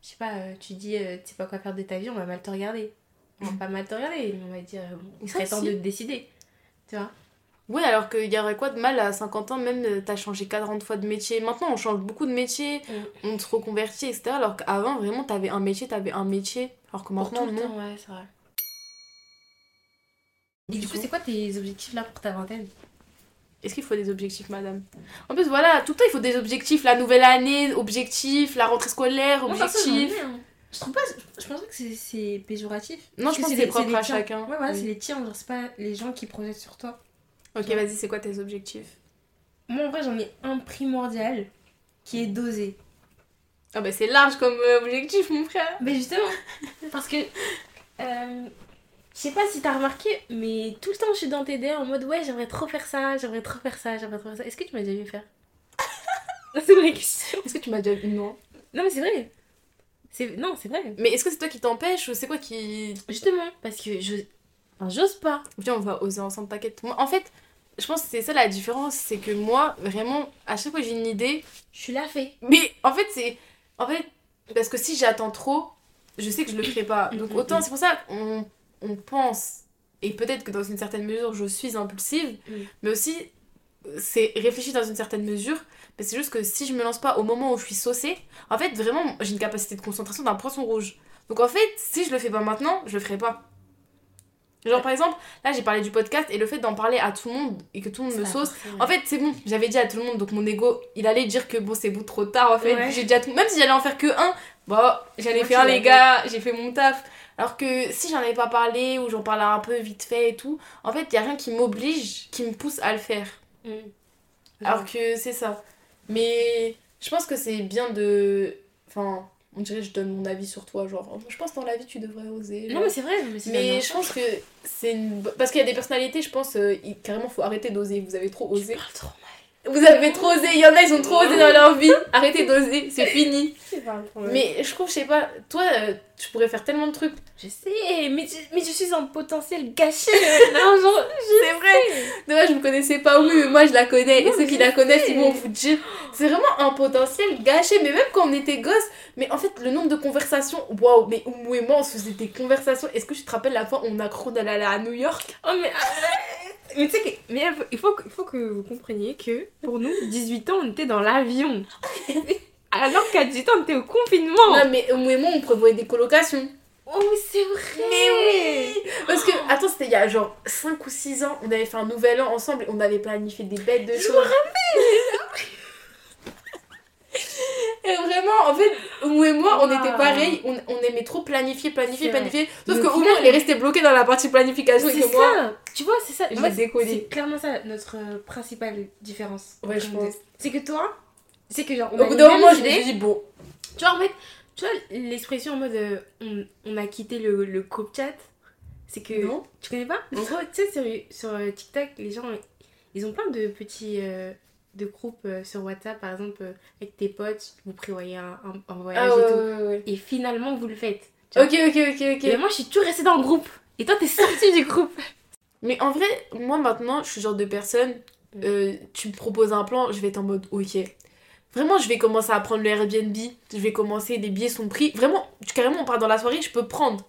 Speaker 2: je sais pas euh, tu dis euh, tu sais pas quoi faire de ta vie, on va mal te regarder. On va pas mal te regarder, mais on va dire euh, il serait temps
Speaker 1: si.
Speaker 2: de te décider. Tu vois
Speaker 1: Ouais, alors qu'il y aurait quoi de mal à 50 ans, même euh, t'as changé 40 fois de métier. Maintenant, on change beaucoup de métiers,
Speaker 2: Mm.
Speaker 1: on se reconvertit, etc. Alors qu'avant, vraiment, t'avais un métier, t'avais un métier. Alors que
Speaker 2: Pour
Speaker 1: maintenant,
Speaker 2: tout le
Speaker 1: non.
Speaker 2: temps, ouais, c'est vrai. Et du coup, c'est quoi tes objectifs là pour ta vingtaine?
Speaker 1: Est-ce qu'il faut des objectifs, madame? En plus, voilà, tout le temps, il faut des objectifs. La nouvelle année, objectifs, la rentrée scolaire,
Speaker 2: Moi,
Speaker 1: objectifs.
Speaker 2: un. Je trouve pas, je penserais que c'est- péjoratif.
Speaker 1: Non,
Speaker 2: Parce
Speaker 1: je pense que c'est propre à chacun.
Speaker 2: Ouais, voilà,
Speaker 1: Oui.
Speaker 2: c'est les tiens, genre c'est pas les gens qui projettent sur toi.
Speaker 1: Ok, vas-y, c'est quoi tes objectifs?
Speaker 2: Moi, en vrai, j'en ai un primordial qui est dosé.
Speaker 1: Ah bah c'est large comme euh, objectif, mon frère.
Speaker 2: Mais justement, parce que. euh, je sais pas si t'as remarqué, mais tout le temps je suis dans tes DM en mode ouais, j'aimerais trop faire ça, j'aimerais trop faire ça, j'aimerais trop faire ça. Est-ce que tu m'as déjà vu faire? C'est une vraie question.
Speaker 1: Est-ce que tu m'as déjà vu? Non.
Speaker 2: Non, mais c'est vrai. C'est... Non, c'est vrai.
Speaker 1: Mais est-ce que c'est toi qui t'empêche ou c'est quoi qui.
Speaker 2: Justement, parce que je. Enfin, j'ose pas.
Speaker 1: Viens, on va oser ensemble, t'inquiète. En fait, je pense que c'est ça la différence, c'est que moi, vraiment, à chaque fois que j'ai une idée,
Speaker 2: Je suis la fée.
Speaker 1: mais en fait, c'est. En fait, parce que si j'attends trop, je sais que je le ferai pas. Donc
Speaker 2: Mhm,
Speaker 1: autant,
Speaker 2: mhm.
Speaker 1: c'est pour ça qu'on on pense, et peut-être que dans une certaine mesure, je suis impulsive,
Speaker 2: Mhm.
Speaker 1: mais aussi, c'est réfléchi dans une certaine mesure, mais c'est juste que si je me lance pas au moment où je suis saucée, en fait, vraiment, j'ai une capacité de concentration d'un poisson rouge. Donc en fait, si je le fais pas maintenant, je le ferai pas. Genre, par exemple, là, j'ai parlé du podcast et le fait d'en parler à tout le monde et que tout le monde me sauce. En fait, c'est bon, j'avais dit à tout le monde, donc mon ego, il allait dire que bon, c'est bon, trop tard en fait.
Speaker 2: Ouais.
Speaker 1: J'ai dit à tout Même si j'allais en faire que un, fait
Speaker 2: tu
Speaker 1: un, les gars, j'ai fait mon taf. Alors que si j'en avais pas parlé ou j'en parlais un peu vite fait et tout, en fait, il y a rien qui m'oblige, qui me pousse à le faire.
Speaker 2: Mm.
Speaker 1: Alors que c'est ça. Mais je pense que c'est bien de. Enfin, on dirait que je donne mon avis sur toi. Genre, je pense que dans la vie, tu devrais oser.
Speaker 2: Non, mais c'est vrai. Mais,
Speaker 1: je pense que c'est une. Parce qu'il y a des personnalités, je pense, euh, il- carrément, faut arrêter d'oser. Vous avez trop osé.
Speaker 2: parles trop mal.
Speaker 1: Vous avez trop osé. Il y en a, ils ont trop osé dans leur vie. Arrêtez d'oser, c'est fini.
Speaker 2: Tu trop mal.
Speaker 1: Mais je trouve, je sais pas, toi, euh, tu pourrais faire tellement de trucs.
Speaker 2: Je sais, mais je, mais je suis un potentiel gâché de l'argent.
Speaker 1: C'est vrai. Dommage, je me connaissais pas oui, mais moi je la connais.
Speaker 2: Non,
Speaker 1: et ceux qui
Speaker 2: je
Speaker 1: la connaissent, ils vont vous dire. C'est vraiment un potentiel gâché. Mais même quand on était gosse, mais en fait, le nombre de conversations, waouh, mais Oumou et moi, on se faisait des conversations. Est-ce que tu te rappelles la fois où on a cru d'aller à New York?
Speaker 2: Oh, mais. Mais tu sais que. Mais il faut, il faut que vous compreniez que pour nous, 18 ans, on était dans l'avion. Alors qu'à 18 ans, on était au confinement.
Speaker 1: Non, mais Oumou et moi, on prévoyait des colocations.
Speaker 2: Oh, mais c'est vrai.
Speaker 1: Mais oui Parce que, attends, c'était il y a genre 5 ou 6 ans, on avait fait un nouvel an ensemble et on avait planifié des bêtes de
Speaker 2: Je
Speaker 1: choses. Et vraiment, en fait, Oumou et moi, on
Speaker 2: Wow.
Speaker 1: était pareils, on, on aimait trop planifier, planifier, planifier. Sauf que
Speaker 2: au
Speaker 1: Oumou, il est resté bloqué dans la partie planification
Speaker 2: C'est
Speaker 1: que moi.
Speaker 2: ça. Tu vois, c'est ça.
Speaker 1: Je.
Speaker 2: C'est clairement ça notre euh, principale différence.
Speaker 1: Ouais, je pense.
Speaker 2: C'est que toi, c'est que genre. On
Speaker 1: Au bout d'un moment, je me dit, bon,
Speaker 2: Tu vois, en fait, tu vois l'expression en mode euh, on, on a quitté le, le groupe chat C'est que.
Speaker 1: non
Speaker 2: Tu connais pas? En gros, tu sais, sur, sur euh, TikTok, les gens, ils ont plein de petits. euh, de groupes euh, sur WhatsApp, par exemple, avec tes potes, vous prévoyez un, un- un voyage
Speaker 1: Ah ouais,
Speaker 2: et tout.
Speaker 1: ouais, ouais.
Speaker 2: Et finalement, vous le faites.
Speaker 1: Ok, ok, ok, ok.
Speaker 2: Et moi, je suis toujours restée dans le groupe. Et toi, t'es sortie du groupe.
Speaker 1: Mais en vrai, moi maintenant, je suis le genre de personne, euh, tu me proposes un plan, je vais être en mode ok. Vraiment, je vais commencer à prendre le Airbnb, je vais commencer, les billets sont pris. Vraiment, carrément, on part dans la soirée, je peux prendre.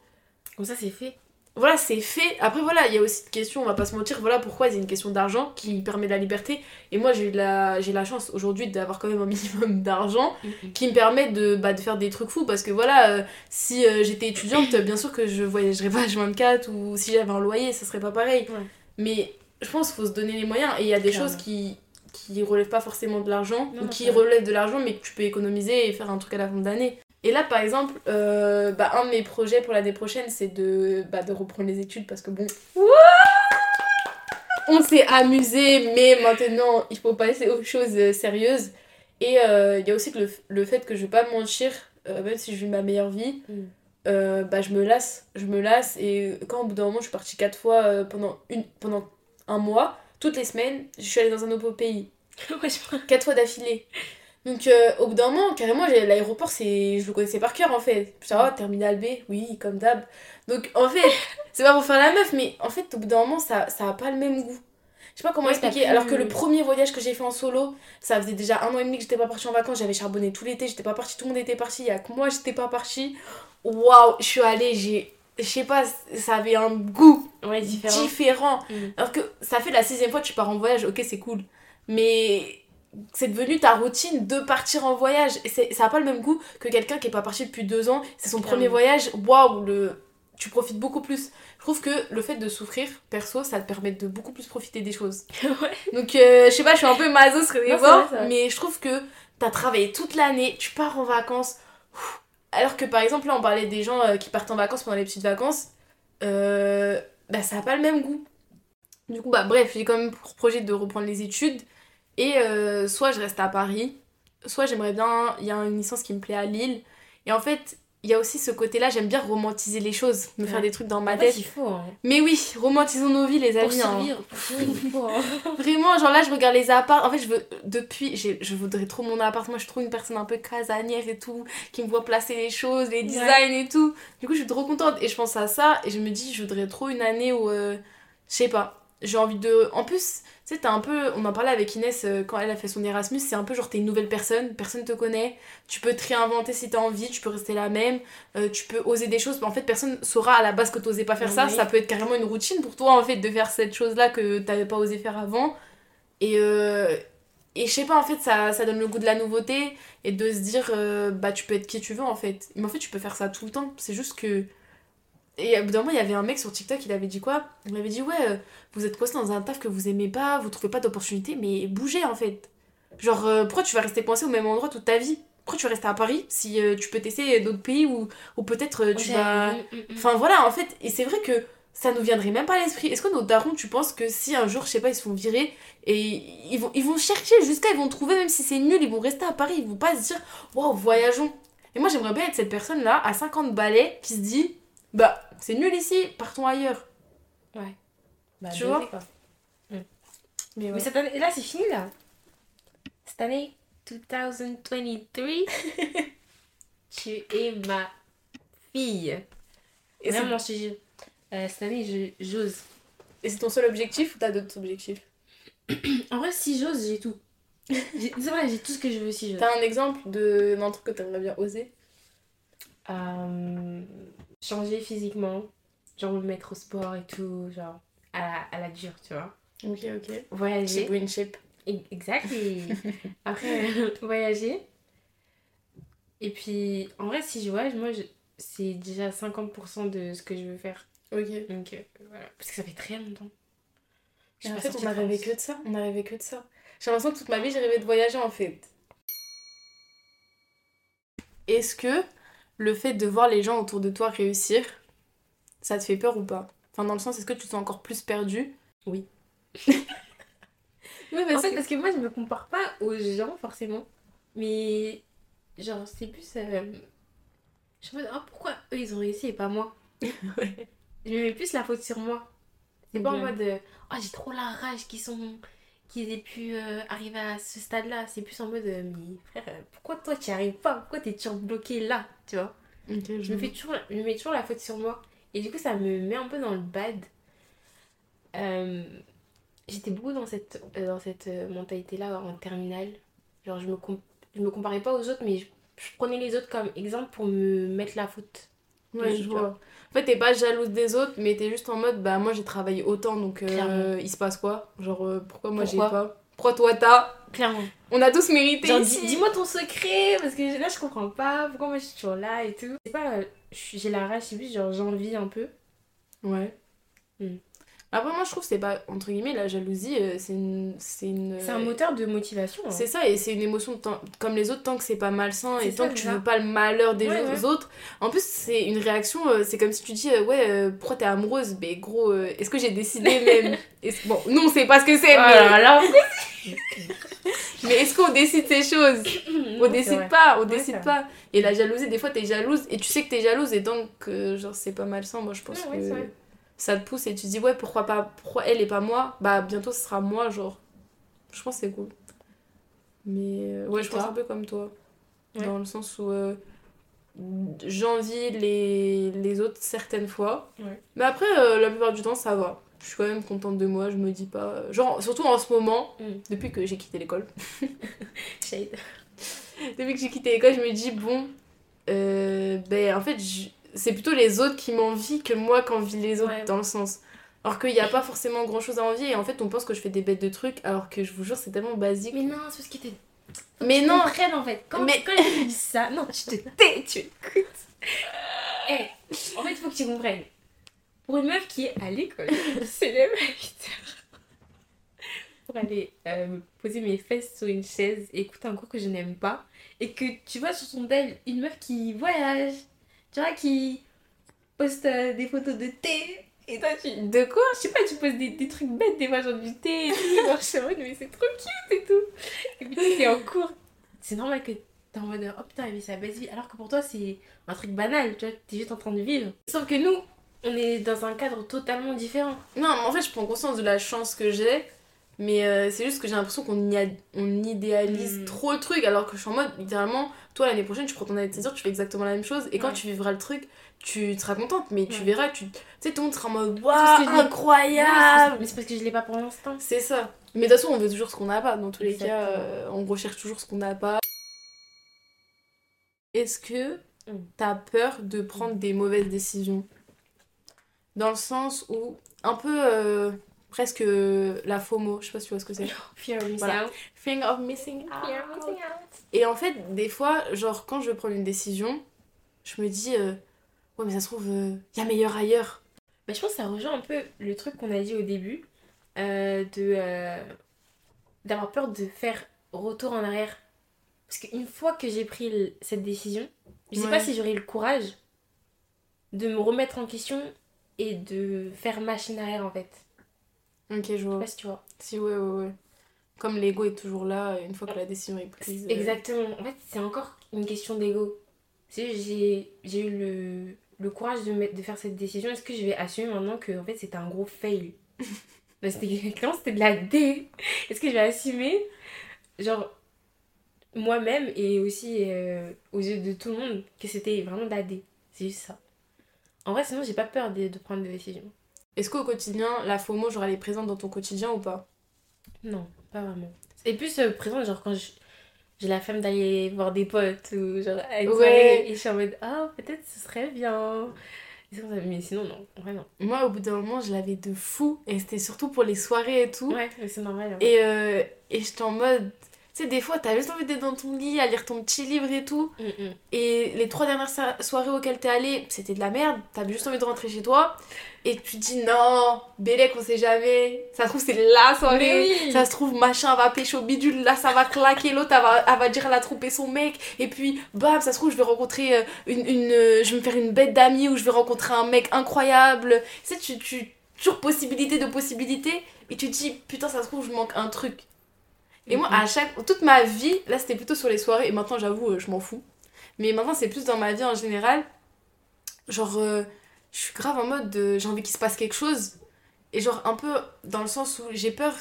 Speaker 2: Comme ça, c'est fait.
Speaker 1: Voilà, c'est fait. Après, voilà, il y a aussi une question, on va pas se mentir, voilà pourquoi c'est une question d'argent qui permet de la liberté. Et moi, j'ai la, j'ai la chance aujourd'hui d'avoir quand même un minimum d'argent qui me permet de, bah, de faire des trucs fous parce que voilà euh, si euh, j'étais étudiante bien sûr que je voyagerais pas H24 ou si j'avais un loyer ça serait pas pareil
Speaker 2: Ouais.
Speaker 1: mais je pense qu'il faut se donner les moyens et il y a des
Speaker 2: Clairement.
Speaker 1: choses qui qui relèvent pas forcément de l'argent ou qui relèvent de l'argent mais que tu peux économiser et faire un truc à la fin d'année et là par exemple euh, bah, un de mes projets pour l'année prochaine c'est de, bah, de reprendre les études parce que bon on s'est amusé, mais maintenant il faut passer aux choses euh, sérieuses. Et euh, il y a aussi que le, le fait que je vais pas me mentir, euh, même si je vis ma meilleure vie,
Speaker 2: Mm.
Speaker 1: bah, je me lasse. Je me lasse. Et quand au bout d'un moment je suis partie quatre fois pendant, une, pendant un mois, toutes les semaines, je suis allée dans un nouveau pays.
Speaker 2: ouais, je
Speaker 1: Quatre fois d'affilée. Donc euh, au bout d'un moment, carrément, j'ai- l'aéroport, c'est je le connaissais par cœur en fait. Je oh, terminal B, oui, comme d'hab. Donc en fait, c'est pas pour faire la meuf, mais en fait, au bout d'un moment, ça, ça a pas le même goût. Je sais pas comment
Speaker 2: Ouais,
Speaker 1: expliquer. Alors que le premier voyage que j'ai fait en solo, ça faisait déjà un an et demi que j'étais pas partie en vacances, j'avais charbonné tout l'été, j'étais pas partie, tout le monde était parti, il y a que moi, j'étais pas partie. Waouh, je suis allée, j'ai. Je sais pas, ça avait un goût
Speaker 2: Ouais, différent.
Speaker 1: différent.
Speaker 2: Mm.
Speaker 1: Alors que ça fait la sixième fois que tu pars en voyage, ok, c'est cool. Mais c'est devenu ta routine de partir en voyage. Et c'est- ça n'a pas le même goût que quelqu'un qui est pas parti depuis deux ans, c'est son premier voyage, waouh, le... tu profites beaucoup plus. Je trouve que le fait de souffrir, perso, ça te permet de beaucoup plus profiter des choses.
Speaker 2: ouais.
Speaker 1: Donc, euh, je sais pas, je suis un peu maso
Speaker 2: Non, c'est vrai.
Speaker 1: mais je trouve que t'as travaillé toute l'année, tu pars en vacances. ouf. Alors que par exemple, là, on parlait des gens euh, qui partent en vacances pendant les petites vacances, euh, bah ça a pas le même goût. Du coup, bah bref, j'ai quand même pour projet de reprendre les études. Et euh, soit je reste à Paris, soit j'aimerais bien. Il y a une licence qui me plaît à Lille. Et en fait, il y a aussi ce côté-là, j'aime bien romantiser les choses, me faire des trucs dans ma
Speaker 2: En fait,
Speaker 1: tête.
Speaker 2: il faut. Hein.
Speaker 1: Mais oui, romantisons nos vies, les
Speaker 2: Pour
Speaker 1: amis. hein.
Speaker 2: pour survivre, hein.
Speaker 1: Vraiment, genre là, je regarde les apparts. En fait, je veux. Depuis, je voudrais trop mon appart. Moi, je trouve une personne un peu casanière et tout, qui me voit placer les choses, les designs et tout. Du coup, je suis trop contente. Et je pense à ça. Et je me dis, je voudrais trop une année où. euh, je sais pas. J'ai envie de. En plus, sais, t'as un peu. On en parlait avec Inès euh, quand elle a fait son Erasmus. C'est un peu genre, t'es une nouvelle personne. Personne te connaît. Tu peux te réinventer si t'as envie. Tu peux rester la même. euh, tu peux oser des choses. En fait, personne saura à la base que t'osais pas faire ça.
Speaker 2: Oui.
Speaker 1: Ça peut être carrément une routine pour toi, en fait, de faire cette chose-là que t'avais pas osé faire avant. Et, euh, et je sais pas, en fait, ça, ça donne le goût de la nouveauté et de se dire, bah, tu peux être qui tu veux, en fait. Mais en fait, tu peux faire ça tout le temps. C'est juste que Et au bout d'un moment, il y avait un mec sur TikTok, il avait dit quoi? Il m'avait dit Ouais, euh, vous êtes coincé dans un taf que vous aimez pas, vous trouvez pas d'opportunité, mais bougez en fait. Genre, euh, pourquoi tu vas rester coincé au même endroit toute ta vie? Pourquoi tu vas rester à Paris si euh, tu peux tester d'autres pays ou, ou peut-être tu
Speaker 2: Ouais,
Speaker 1: vas.
Speaker 2: mm, mm, mm.
Speaker 1: Enfin voilà, en fait, et c'est vrai que ça nous viendrait même pas à l'esprit. Est-ce que nos darons, tu penses que si un jour, je sais pas, ils se font virer et ils vont, ils vont chercher jusqu'à, ils vont trouver, même si c'est nul, ils vont rester à Paris, ils vont pas se dire Waouh, voyageons. Et moi, j'aimerais bien être cette personne-là, à 50 balais, qui se dit Bah, c'est nul ici, partons ailleurs.
Speaker 2: Bah,
Speaker 1: Tu vois
Speaker 2: quoi.
Speaker 1: Mais
Speaker 2: Mais cette année, là, c'est fini, là. Cette année, 2023, tu es ma fille.
Speaker 1: Et c'est-.
Speaker 2: Euh, cette année, j'ose.
Speaker 1: Et c'est ton seul objectif ou t'as d'autres objectifs?
Speaker 2: En vrai, si j'ose, j'ai tout. C'est vrai, j'ai tout ce que je veux si j'ose.
Speaker 1: T'as un exemple de- d'un truc que t'aimerais bien oser?
Speaker 2: Euh, changer physiquement, genre me mettre au sport et tout, genre à la, à la dure, tu vois.
Speaker 1: Ok, ok.
Speaker 2: Voyager.
Speaker 1: Win shape.
Speaker 2: E- Exact. Et après, voyager. Et puis, en vrai, si je voyage, moi, je- c'est déjà 50% de ce que je veux faire.
Speaker 1: Ok.
Speaker 2: Donc, euh, voilà. Parce que ça fait très longtemps. Je
Speaker 1: en fait, on a rêvé que de ça. On a rêvé que de ça. J'ai l'impression que toute ma vie, j'ai rêvé de voyager en fait. Est-ce que le fait de voir les gens autour de toi réussir, ça te fait peur ou pas? Enfin, dans le sens, est-ce que tu te sens encore plus perdu
Speaker 2: Oui.
Speaker 1: Oui,
Speaker 2: En fait, parce que moi, je me compare pas aux gens, forcément. Mais, genre, c'est plus. euh, Je en mode, oh, pourquoi eux, ils ont réussi et pas moi?
Speaker 1: Ouais.
Speaker 2: Je me mets plus la faute sur moi. C'est pas en mode, euh, oh, j'ai trop la rage qu'ils sont. Qu'ils aient pu euh, arriver à ce stade-là. C'est plus en mode, euh, mais frère, euh, pourquoi toi, tu n'y arrives pas? Pourquoi t'es toujours bloqué là Tu vois? Je me, fais toujours, je me mets toujours la faute sur moi. Et du coup, ça me met un peu dans le bad. Euh, J'étais beaucoup dans cette, dans cette mentalité-là en terminale. Genre, je me, je me comparais pas aux autres, mais je, je prenais les autres comme exemple pour me mettre la faute.
Speaker 1: Ouais, je vois. En fait, t'es pas jalouse des autres, mais t'es juste en mode, bah moi j'ai travaillé autant, donc euh, il se passe quoi? Genre, euh, pourquoi moi j'ai pas? Pourquoi toi t'as?
Speaker 2: Clairement.
Speaker 1: On a tous mérité
Speaker 2: Genre, dis-moi ton secret, parce que là, je comprends pas. Pourquoi moi, je suis toujours là et tout. C'est pas. J'ai la rage, c'est plus genre j'envie un peu.
Speaker 1: Ouais.
Speaker 2: Hmm.
Speaker 1: Après, moi je trouve que c'est pas, entre guillemets, la jalousie, euh, c'est une. C'est une...
Speaker 2: Un moteur de motivation. hein.
Speaker 1: C'est ça, et c'est une émotion tant- comme les autres, tant que c'est pas malsain et tant
Speaker 2: ça,
Speaker 1: que tu
Speaker 2: ça.
Speaker 1: veux pas le malheur des
Speaker 2: Ouais,
Speaker 1: gens-
Speaker 2: ouais.
Speaker 1: autres. En plus, c'est une réaction, euh, c'est comme si tu dis, euh, ouais, euh, pourquoi t'es amoureuse? Mais gros, euh, est-ce que j'ai décidé même? Bon, nous on sait pas ce que c'est,
Speaker 2: Oh
Speaker 1: mais,
Speaker 2: là
Speaker 1: mais est-ce qu'on décide ces choses? On décide pas, on
Speaker 2: Ouais,
Speaker 1: décide pas. Et la jalousie, des fois t'es jalouse et tu sais que t'es jalouse et donc, euh, genre, c'est pas malsain, moi je pense que. Ça te pousse et tu te dis, ouais, pourquoi pas, pourquoi elle et pas moi? Bah, bientôt ce sera moi, genre. Je pense c'est cool. Mais euh, ouais,
Speaker 2: Et
Speaker 1: je pense un peu comme toi.
Speaker 2: Ouais.
Speaker 1: Dans le sens où euh, j'envie les, les autres certaines fois.
Speaker 2: Ouais.
Speaker 1: Mais après, euh, la plupart du temps, ça va. Je suis quand même contente de moi, je me dis pas. Genre, surtout en ce moment,
Speaker 2: Mm.
Speaker 1: depuis que j'ai quitté l'école. Depuis que j'ai quitté l'école, je me dis, bon, euh, ben en fait, je- c'est plutôt les autres qui m'envient que moi qu'envie les autres,
Speaker 2: Ouais.
Speaker 1: dans le sens. Alors qu'il n'y a pas forcément grand chose à envier, et en fait, on pense que je fais des bêtes de trucs, alors que je vous jure, c'est tellement basique.
Speaker 2: Mais non, c'est parce que t'es.
Speaker 1: Mais non,
Speaker 2: Comprenne en fait. Quand,
Speaker 1: Mais-
Speaker 2: quand gens disent ça, non, tu te tais, tu écoutes. Eh, en fait, il faut que tu comprennes. Pour une meuf qui est à l'école, je se lève à 8 heures pour aller euh, poser mes fesses sur une chaise et écouter un cours que je n'aime pas. Et que tu vois sur son tel une meuf qui voyage, tu vois, qui poste euh, des photos de thé. Et toi, tu.
Speaker 1: de quoi?
Speaker 2: Je sais pas, tu poses des, trucs bêtes, des fois, genre du thé et tout. Genre, je suis en mais c'est trop cute et tout. Et puis, t'es en cours. C'est normal que t'es en mode, oh putain, mais sa belle vie. Alors que pour toi, c'est un truc banal, tu vois, t'es juste en train de vivre. Sauf que nous, on est dans un cadre totalement différent.
Speaker 1: Non, mais en fait, je prends conscience de la chance que j'ai, mais euh, c'est juste que j'ai l'impression qu'on y a- on idéalise
Speaker 2: Mm.
Speaker 1: trop le truc, alors que je suis en mode, littéralement, toi l'année prochaine, tu prends ton année de césure, tu fais exactement la même chose, et quand
Speaker 2: Ouais.
Speaker 1: tu vivras le truc, tu seras contente, mais tu
Speaker 2: Ouais.
Speaker 1: verras, tu sais, tout le monde sera en mode, waouh, incroyable
Speaker 2: Mais c'est parce que je l'ai pas pour l'instant.
Speaker 1: C'est ça. Mais de toute façon, on veut toujours ce qu'on n'a pas, dans tous les cas, euh, on recherche toujours ce qu'on n'a pas. Est-ce que
Speaker 2: Mm.
Speaker 1: t'as peur de prendre des mauvaises décisions? Dans le sens où, un peu euh, presque euh, la FOMO, je sais pas si tu vois ce que c'est.
Speaker 2: Fear of missing
Speaker 1: Voilà.
Speaker 2: out.
Speaker 1: Fear of missing
Speaker 2: Fear of
Speaker 1: out.
Speaker 2: missing out.
Speaker 1: Et en fait, des fois, genre, quand je veux prendre une décision, je me dis, euh, ouais, mais ça se trouve, il y a meilleur ailleurs.
Speaker 2: Mais je pense que ça rejoint un peu le truc qu'on a dit au début, euh, de euh, d'avoir peur de faire retour en arrière. Parce qu'une fois que j'ai pris cette décision, je sais
Speaker 1: Ouais.
Speaker 2: pas si j'aurai le courage de me remettre en question et de faire machine arrière en fait.
Speaker 1: Ok, je
Speaker 2: Je sais
Speaker 1: vois.
Speaker 2: pas si tu vois.
Speaker 1: Si, ouais, ouais, ouais. Comme l'ego est toujours là, une fois que la décision est prise. euh,
Speaker 2: Exactement. En fait, c'est encore une question d'ego. Juste, j'ai eu le, le courage de, mettre, de faire cette décision. Est-ce que je vais assumer maintenant que en fait, c'était un gros fail? C'était clairement, c'était de la D. Est-ce que je vais assumer, genre, moi-même et aussi euh, aux yeux de tout le monde, que c'était vraiment de la D C'est juste ça. En vrai, sinon, j'ai pas peur de, de prendre des décisions.
Speaker 1: Est-ce qu'au quotidien, la FOMO, genre, elle est présente dans ton quotidien ou pas?
Speaker 2: Non, pas vraiment. Et plus euh, présent, genre quand j'ai la flemme d'aller voir des potes ou genre une
Speaker 1: Ouais.
Speaker 2: et je suis en mode ah peut-être ce serait bien. Mais sinon non, en vrai non.
Speaker 1: Moi, au bout d'un moment, je l'avais de fou. Et c'était surtout pour les soirées et tout.
Speaker 2: Ouais, mais c'est normal. hein.
Speaker 1: Et, euh, et j'étais en mode. Sais, des fois, t'as juste envie d'être dans ton lit, à lire ton petit livre et tout.
Speaker 2: Mm, mm.
Speaker 1: Et les trois dernières so- soirées auxquelles t'es allé, c'était de la merde. T'avais juste envie de rentrer chez toi. Et tu te dis non, Bélec, on sait jamais. Ça se trouve, c'est la soirée.
Speaker 2: Oui.
Speaker 1: Ça se trouve, machin va pêcher au bidule. Là, ça va claquer. L'autre, elle va, elle va dire elle a trompé son mec. Et puis, bam, ça se trouve, je vais rencontrer euh, une. une euh, je vais me faire une bête d'amis ou je vais rencontrer un mec incroyable. Tu sais, tu, tu. Toujours possibilité de possibilité. Et tu te dis, putain, ça se trouve, je manque un truc. Et moi, à chaque. Toute ma vie, là, c'était plutôt sur les soirées. Et maintenant, j'avoue, euh, je m'en fous. Mais maintenant, c'est plus dans ma vie en général. Genre, euh, je suis grave en mode. de- j'ai envie qu'il se passe quelque chose. Et genre, un peu dans le sens où j'ai peur.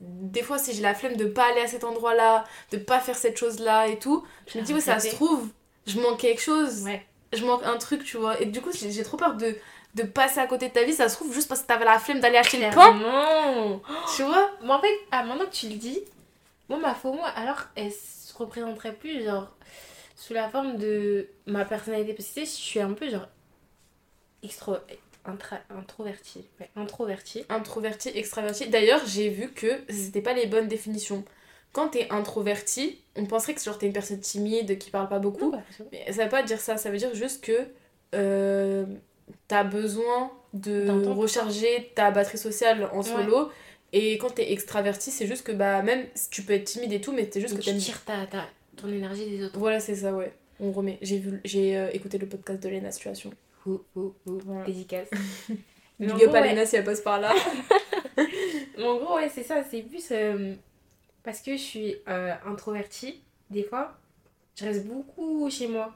Speaker 1: Des fois, si j'ai la flemme de pas aller à cet endroit-là, de pas faire cette chose-là et tout, je me dis, oui, ça se trouve, je manque quelque chose.
Speaker 2: Ouais.
Speaker 1: Je manque un truc, tu vois. Et du coup, j'ai trop peur de, de passer à côté de ta vie. Ça se trouve juste parce que t'avais la flemme d'aller acheter le pain, tu vois?
Speaker 2: Moi en fait, ah, maintenant que tu le dis, moi ma FOMO alors elle se représenterait plus genre sous la forme de ma personnalité parce que tu sais, je suis un peu genre extro intra- introvertie. Ouais, introvertie.
Speaker 1: Introverti, extraverti. D'ailleurs, j'ai vu que c'était pas les bonnes définitions. Quand t'es introverti, on penserait que genre t'es une personne timide qui parle pas beaucoup.
Speaker 2: bah, c'est bon.
Speaker 1: Mais ça veut pas dire ça, ça veut dire juste que euh, t'as besoin de recharger ta batterie sociale en solo. Et quand t'es extraverti, c'est juste que bah même tu peux être timide et tout, mais c'est juste que
Speaker 2: tu tires ta, ta- ton énergie des autres.
Speaker 1: Voilà, c'est ça, ouais. On remet. J'ai vu, j'ai euh, écouté le podcast de Lena Situation.
Speaker 2: Ouh, ouh, ouh,
Speaker 1: Voilà.
Speaker 2: dédicace.
Speaker 1: Big up à. Lena si elle passe par là.
Speaker 2: Mais en gros, ouais, c'est ça. C'est plus euh, parce que je suis euh, introvertie, des fois, je reste beaucoup chez moi.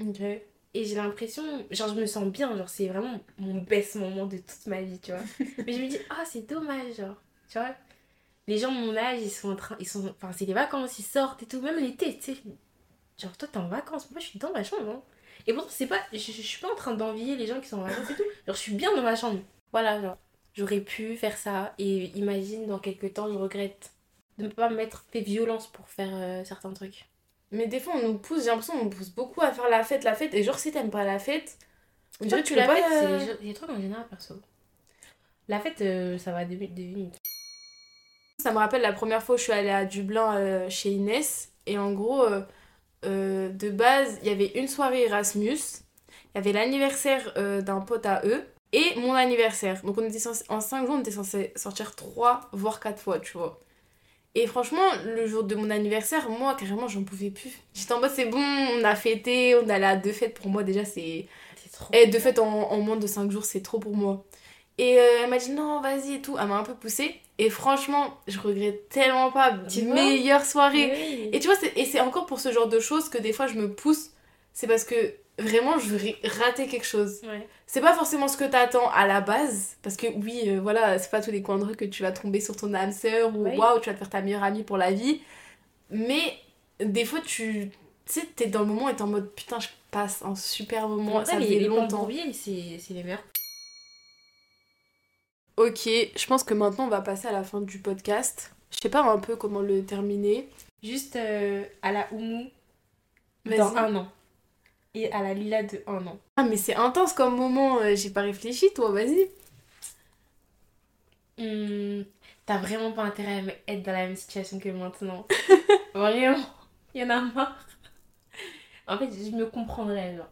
Speaker 1: ok.
Speaker 2: Et j'ai l'impression, genre, je me sens bien, genre, c'est vraiment mon best moment de toute ma vie, tu vois. Mais je me dis, ah, c'est dommage, genre, tu vois. Les gens de mon âge, ils sont en train, ils sont, enfin, c'est les vacances, ils sortent et tout, même l'été, tu sais. Genre, toi, t'es en vacances, moi, je suis dans ma chambre, hein. Et pourtant, c'est pas, je, je suis pas en train d'envier les gens qui sont en vacances et tout. Genre, je suis bien dans ma chambre. Voilà, genre, j'aurais pu faire ça, et imagine, dans quelques temps, je regrette de ne pas m'être fait violence pour faire euh, certains trucs.
Speaker 1: Mais des fois, on nous pousse, j'ai l'impression qu'on nous pousse beaucoup à faire la fête, la fête. Et genre, si t'aimes pas la fête, on dirait que tu
Speaker 2: la fête,
Speaker 1: pas.
Speaker 2: c'est
Speaker 1: euh,
Speaker 2: gens- les trucs en général, perso. La fête, euh, ça va deux deux minutes.
Speaker 1: Ça me rappelle la première fois où je suis allée à Dublin euh, chez Inès. Et en gros, euh, euh, de base, il y avait une soirée Erasmus. Il y avait l'anniversaire d'un pote à eux. Et mon anniversaire. Donc on était censé- en 5 jours, on était censé sortir 3 voire 4 fois, tu vois. Et franchement, le jour de mon anniversaire, moi, carrément, j'en pouvais plus. J'étais en mode, c'est bon, on a fêté, on allait à deux fêtes. Pour moi, déjà, c'est
Speaker 2: trop.
Speaker 1: Et de fait, en, en moins de 5 jours, c'est trop pour moi. Et euh, elle m'a dit non, vas-y et tout. Elle m'a un peu poussée. Et franchement, je regrette tellement pas.
Speaker 2: Tu vois
Speaker 1: Meilleure soirée.
Speaker 2: Oui.
Speaker 1: Et tu vois, c'est- et c'est encore pour ce genre de choses que des fois je me pousse. C'est parce que vraiment, je veux rater quelque chose.
Speaker 2: Ouais.
Speaker 1: C'est pas forcément ce que t'attends à la base. Parce que oui, euh, voilà, c'est pas tous les coins de rue que tu vas tomber sur ton âme sœur ou
Speaker 2: Oui.
Speaker 1: waouh, tu vas te faire ta meilleure amie pour la vie. Mais des fois, tu sais, t'es dans le moment et t'es en mode putain, je passe un super moment.
Speaker 2: Ouais,
Speaker 1: ça
Speaker 2: les
Speaker 1: longtemps.
Speaker 2: C'est les meilleurs.
Speaker 1: Ok, je pense que maintenant on va passer à la fin du podcast. Je sais pas un peu comment le terminer.
Speaker 2: Juste euh, à la
Speaker 1: Vas-y.
Speaker 2: dans un an. Et à la Lila de un an.
Speaker 1: Ah mais c'est intense comme moment, euh, j'ai pas réfléchi toi, vas-y.
Speaker 2: Hmm, T'as vraiment pas intérêt à être dans la même situation que maintenant. vraiment. Il y en a marre. En fait, je me comprendrais, genre.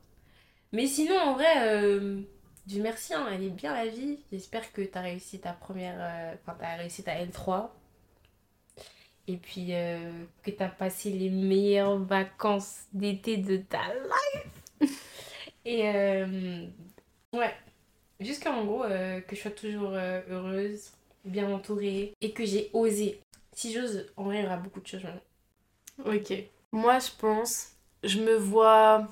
Speaker 2: Mais sinon, en vrai, euh, Dieu merci, hein, elle est bien la vie. J'espère que t'as réussi ta première. euh, Enfin, t'as réussi ta L3. Et puis euh, que t'as passé les meilleures vacances d'été de ta life. Et euh, ouais, jusqu'à en gros que je sois toujours heureuse, bien entourée et que j'ai osé. Si j'ose, en vrai, il y aura beaucoup de choses.
Speaker 1: Ok. Moi, je pense, je me vois,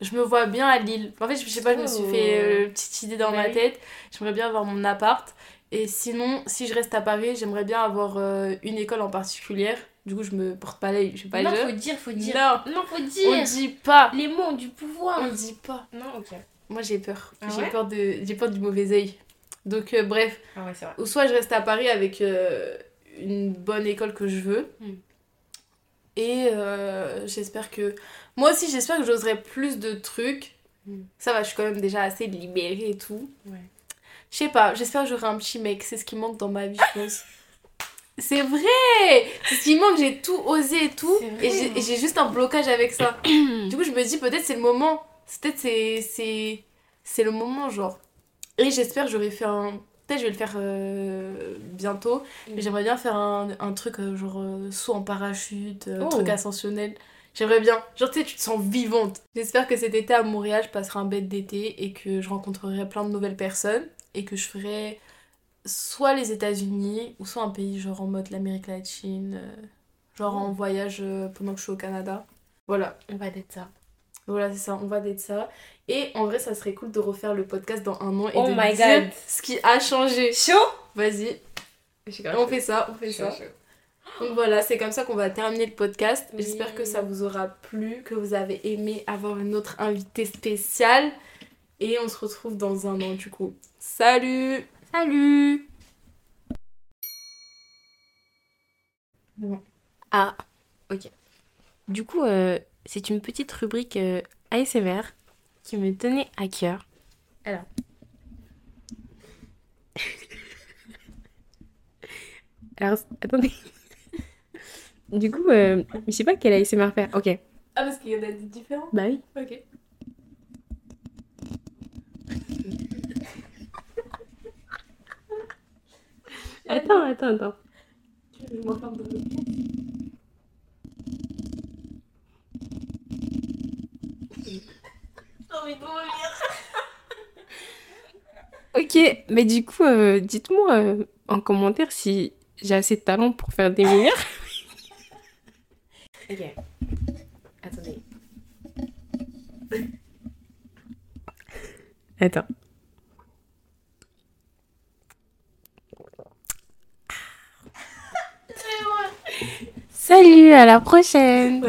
Speaker 1: je me vois bien à Lille. En fait, je sais pas, je me suis
Speaker 2: Oh.
Speaker 1: fait euh, une petite idée dans ma tête. J'aimerais bien avoir mon appart. Et sinon, si je reste à Paris, j'aimerais bien avoir euh, une école en particulière. Du coup, je me porte pas l'œil, je sais pas
Speaker 2: non,
Speaker 1: le
Speaker 2: faut dire, faut dire.
Speaker 1: Non,
Speaker 2: Non, faut
Speaker 1: on
Speaker 2: dire.
Speaker 1: dit pas.
Speaker 2: Les mots ont du pouvoir.
Speaker 1: On dit pas.
Speaker 2: Non, ok.
Speaker 1: Moi, j'ai peur.
Speaker 2: Ah
Speaker 1: j'ai
Speaker 2: ouais
Speaker 1: peur de, j'ai peur du mauvais œil. Donc, euh, bref,
Speaker 2: Ah ouais, c'est vrai.
Speaker 1: ou soit je reste à Paris avec euh, une bonne école que je veux.
Speaker 2: Mm.
Speaker 1: Et euh, j'espère que. Moi aussi, j'espère que j'oserai plus de trucs.
Speaker 2: Mm.
Speaker 1: Ça va, je suis quand même déjà assez libérée et tout.
Speaker 2: Ouais.
Speaker 1: Je sais pas, j'espère que j'aurai un petit mec. C'est ce qui manque dans ma vie, je pense. C'est vrai C'est ce qui manque, j'ai tout osé et tout. Et j'ai- et j'ai juste un blocage avec ça. du coup, je me dis peut-être c'est le moment. Peut-être c'est le moment, genre. Et j'espère que j'aurai fait un. Peut-être je vais le faire euh, bientôt. Mais j'aimerais bien faire un, un truc euh, genre euh, saut en parachute, un
Speaker 2: Oh.
Speaker 1: truc ascensionnel. J'aimerais bien. Genre, tu sais, tu te sens vivante. J'espère que cet été à Montréal, je passerai un bête d'été et que je rencontrerai plein de nouvelles personnes et que je ferai soit les États-Unis ou soit un pays genre en mode l'Amérique latine, genre en voyage euh, pendant que je suis au Canada. Voilà.
Speaker 2: On va d'être ça.
Speaker 1: Voilà, c'est ça, on va d'être ça. Et en vrai, ça serait cool de refaire le podcast dans un an et
Speaker 2: Oh
Speaker 1: de
Speaker 2: my
Speaker 1: dire
Speaker 2: God.
Speaker 1: ce qui a changé.
Speaker 2: Chaud?
Speaker 1: Vas-y, on fait ça, on fait ça.
Speaker 2: Chaud.
Speaker 1: Donc voilà, c'est comme ça qu'on va terminer le podcast.
Speaker 2: Oui.
Speaker 1: J'espère que ça vous aura plu, que vous avez aimé avoir une autre invitée spéciale. Et on se retrouve dans un an du coup. Salut
Speaker 2: Salut Ah, ok. Du coup, euh, c'est une petite rubrique euh, ASMR qui me tenait à cœur. Alors. Alors, attendez. Du coup, euh, je sais pas quel ASMR faire. Ok.
Speaker 1: Ah, parce qu'il y en a des différents?
Speaker 2: Bah oui.
Speaker 1: Ok.
Speaker 2: Attends, attends, attends.
Speaker 1: M'enferme dans le envie de mourir.
Speaker 2: Ok, mais du coup, euh, dites-moi euh, en commentaire si j'ai assez de talent pour faire des meilleurs. ok. Attendez. Attends. Salut, à la prochaine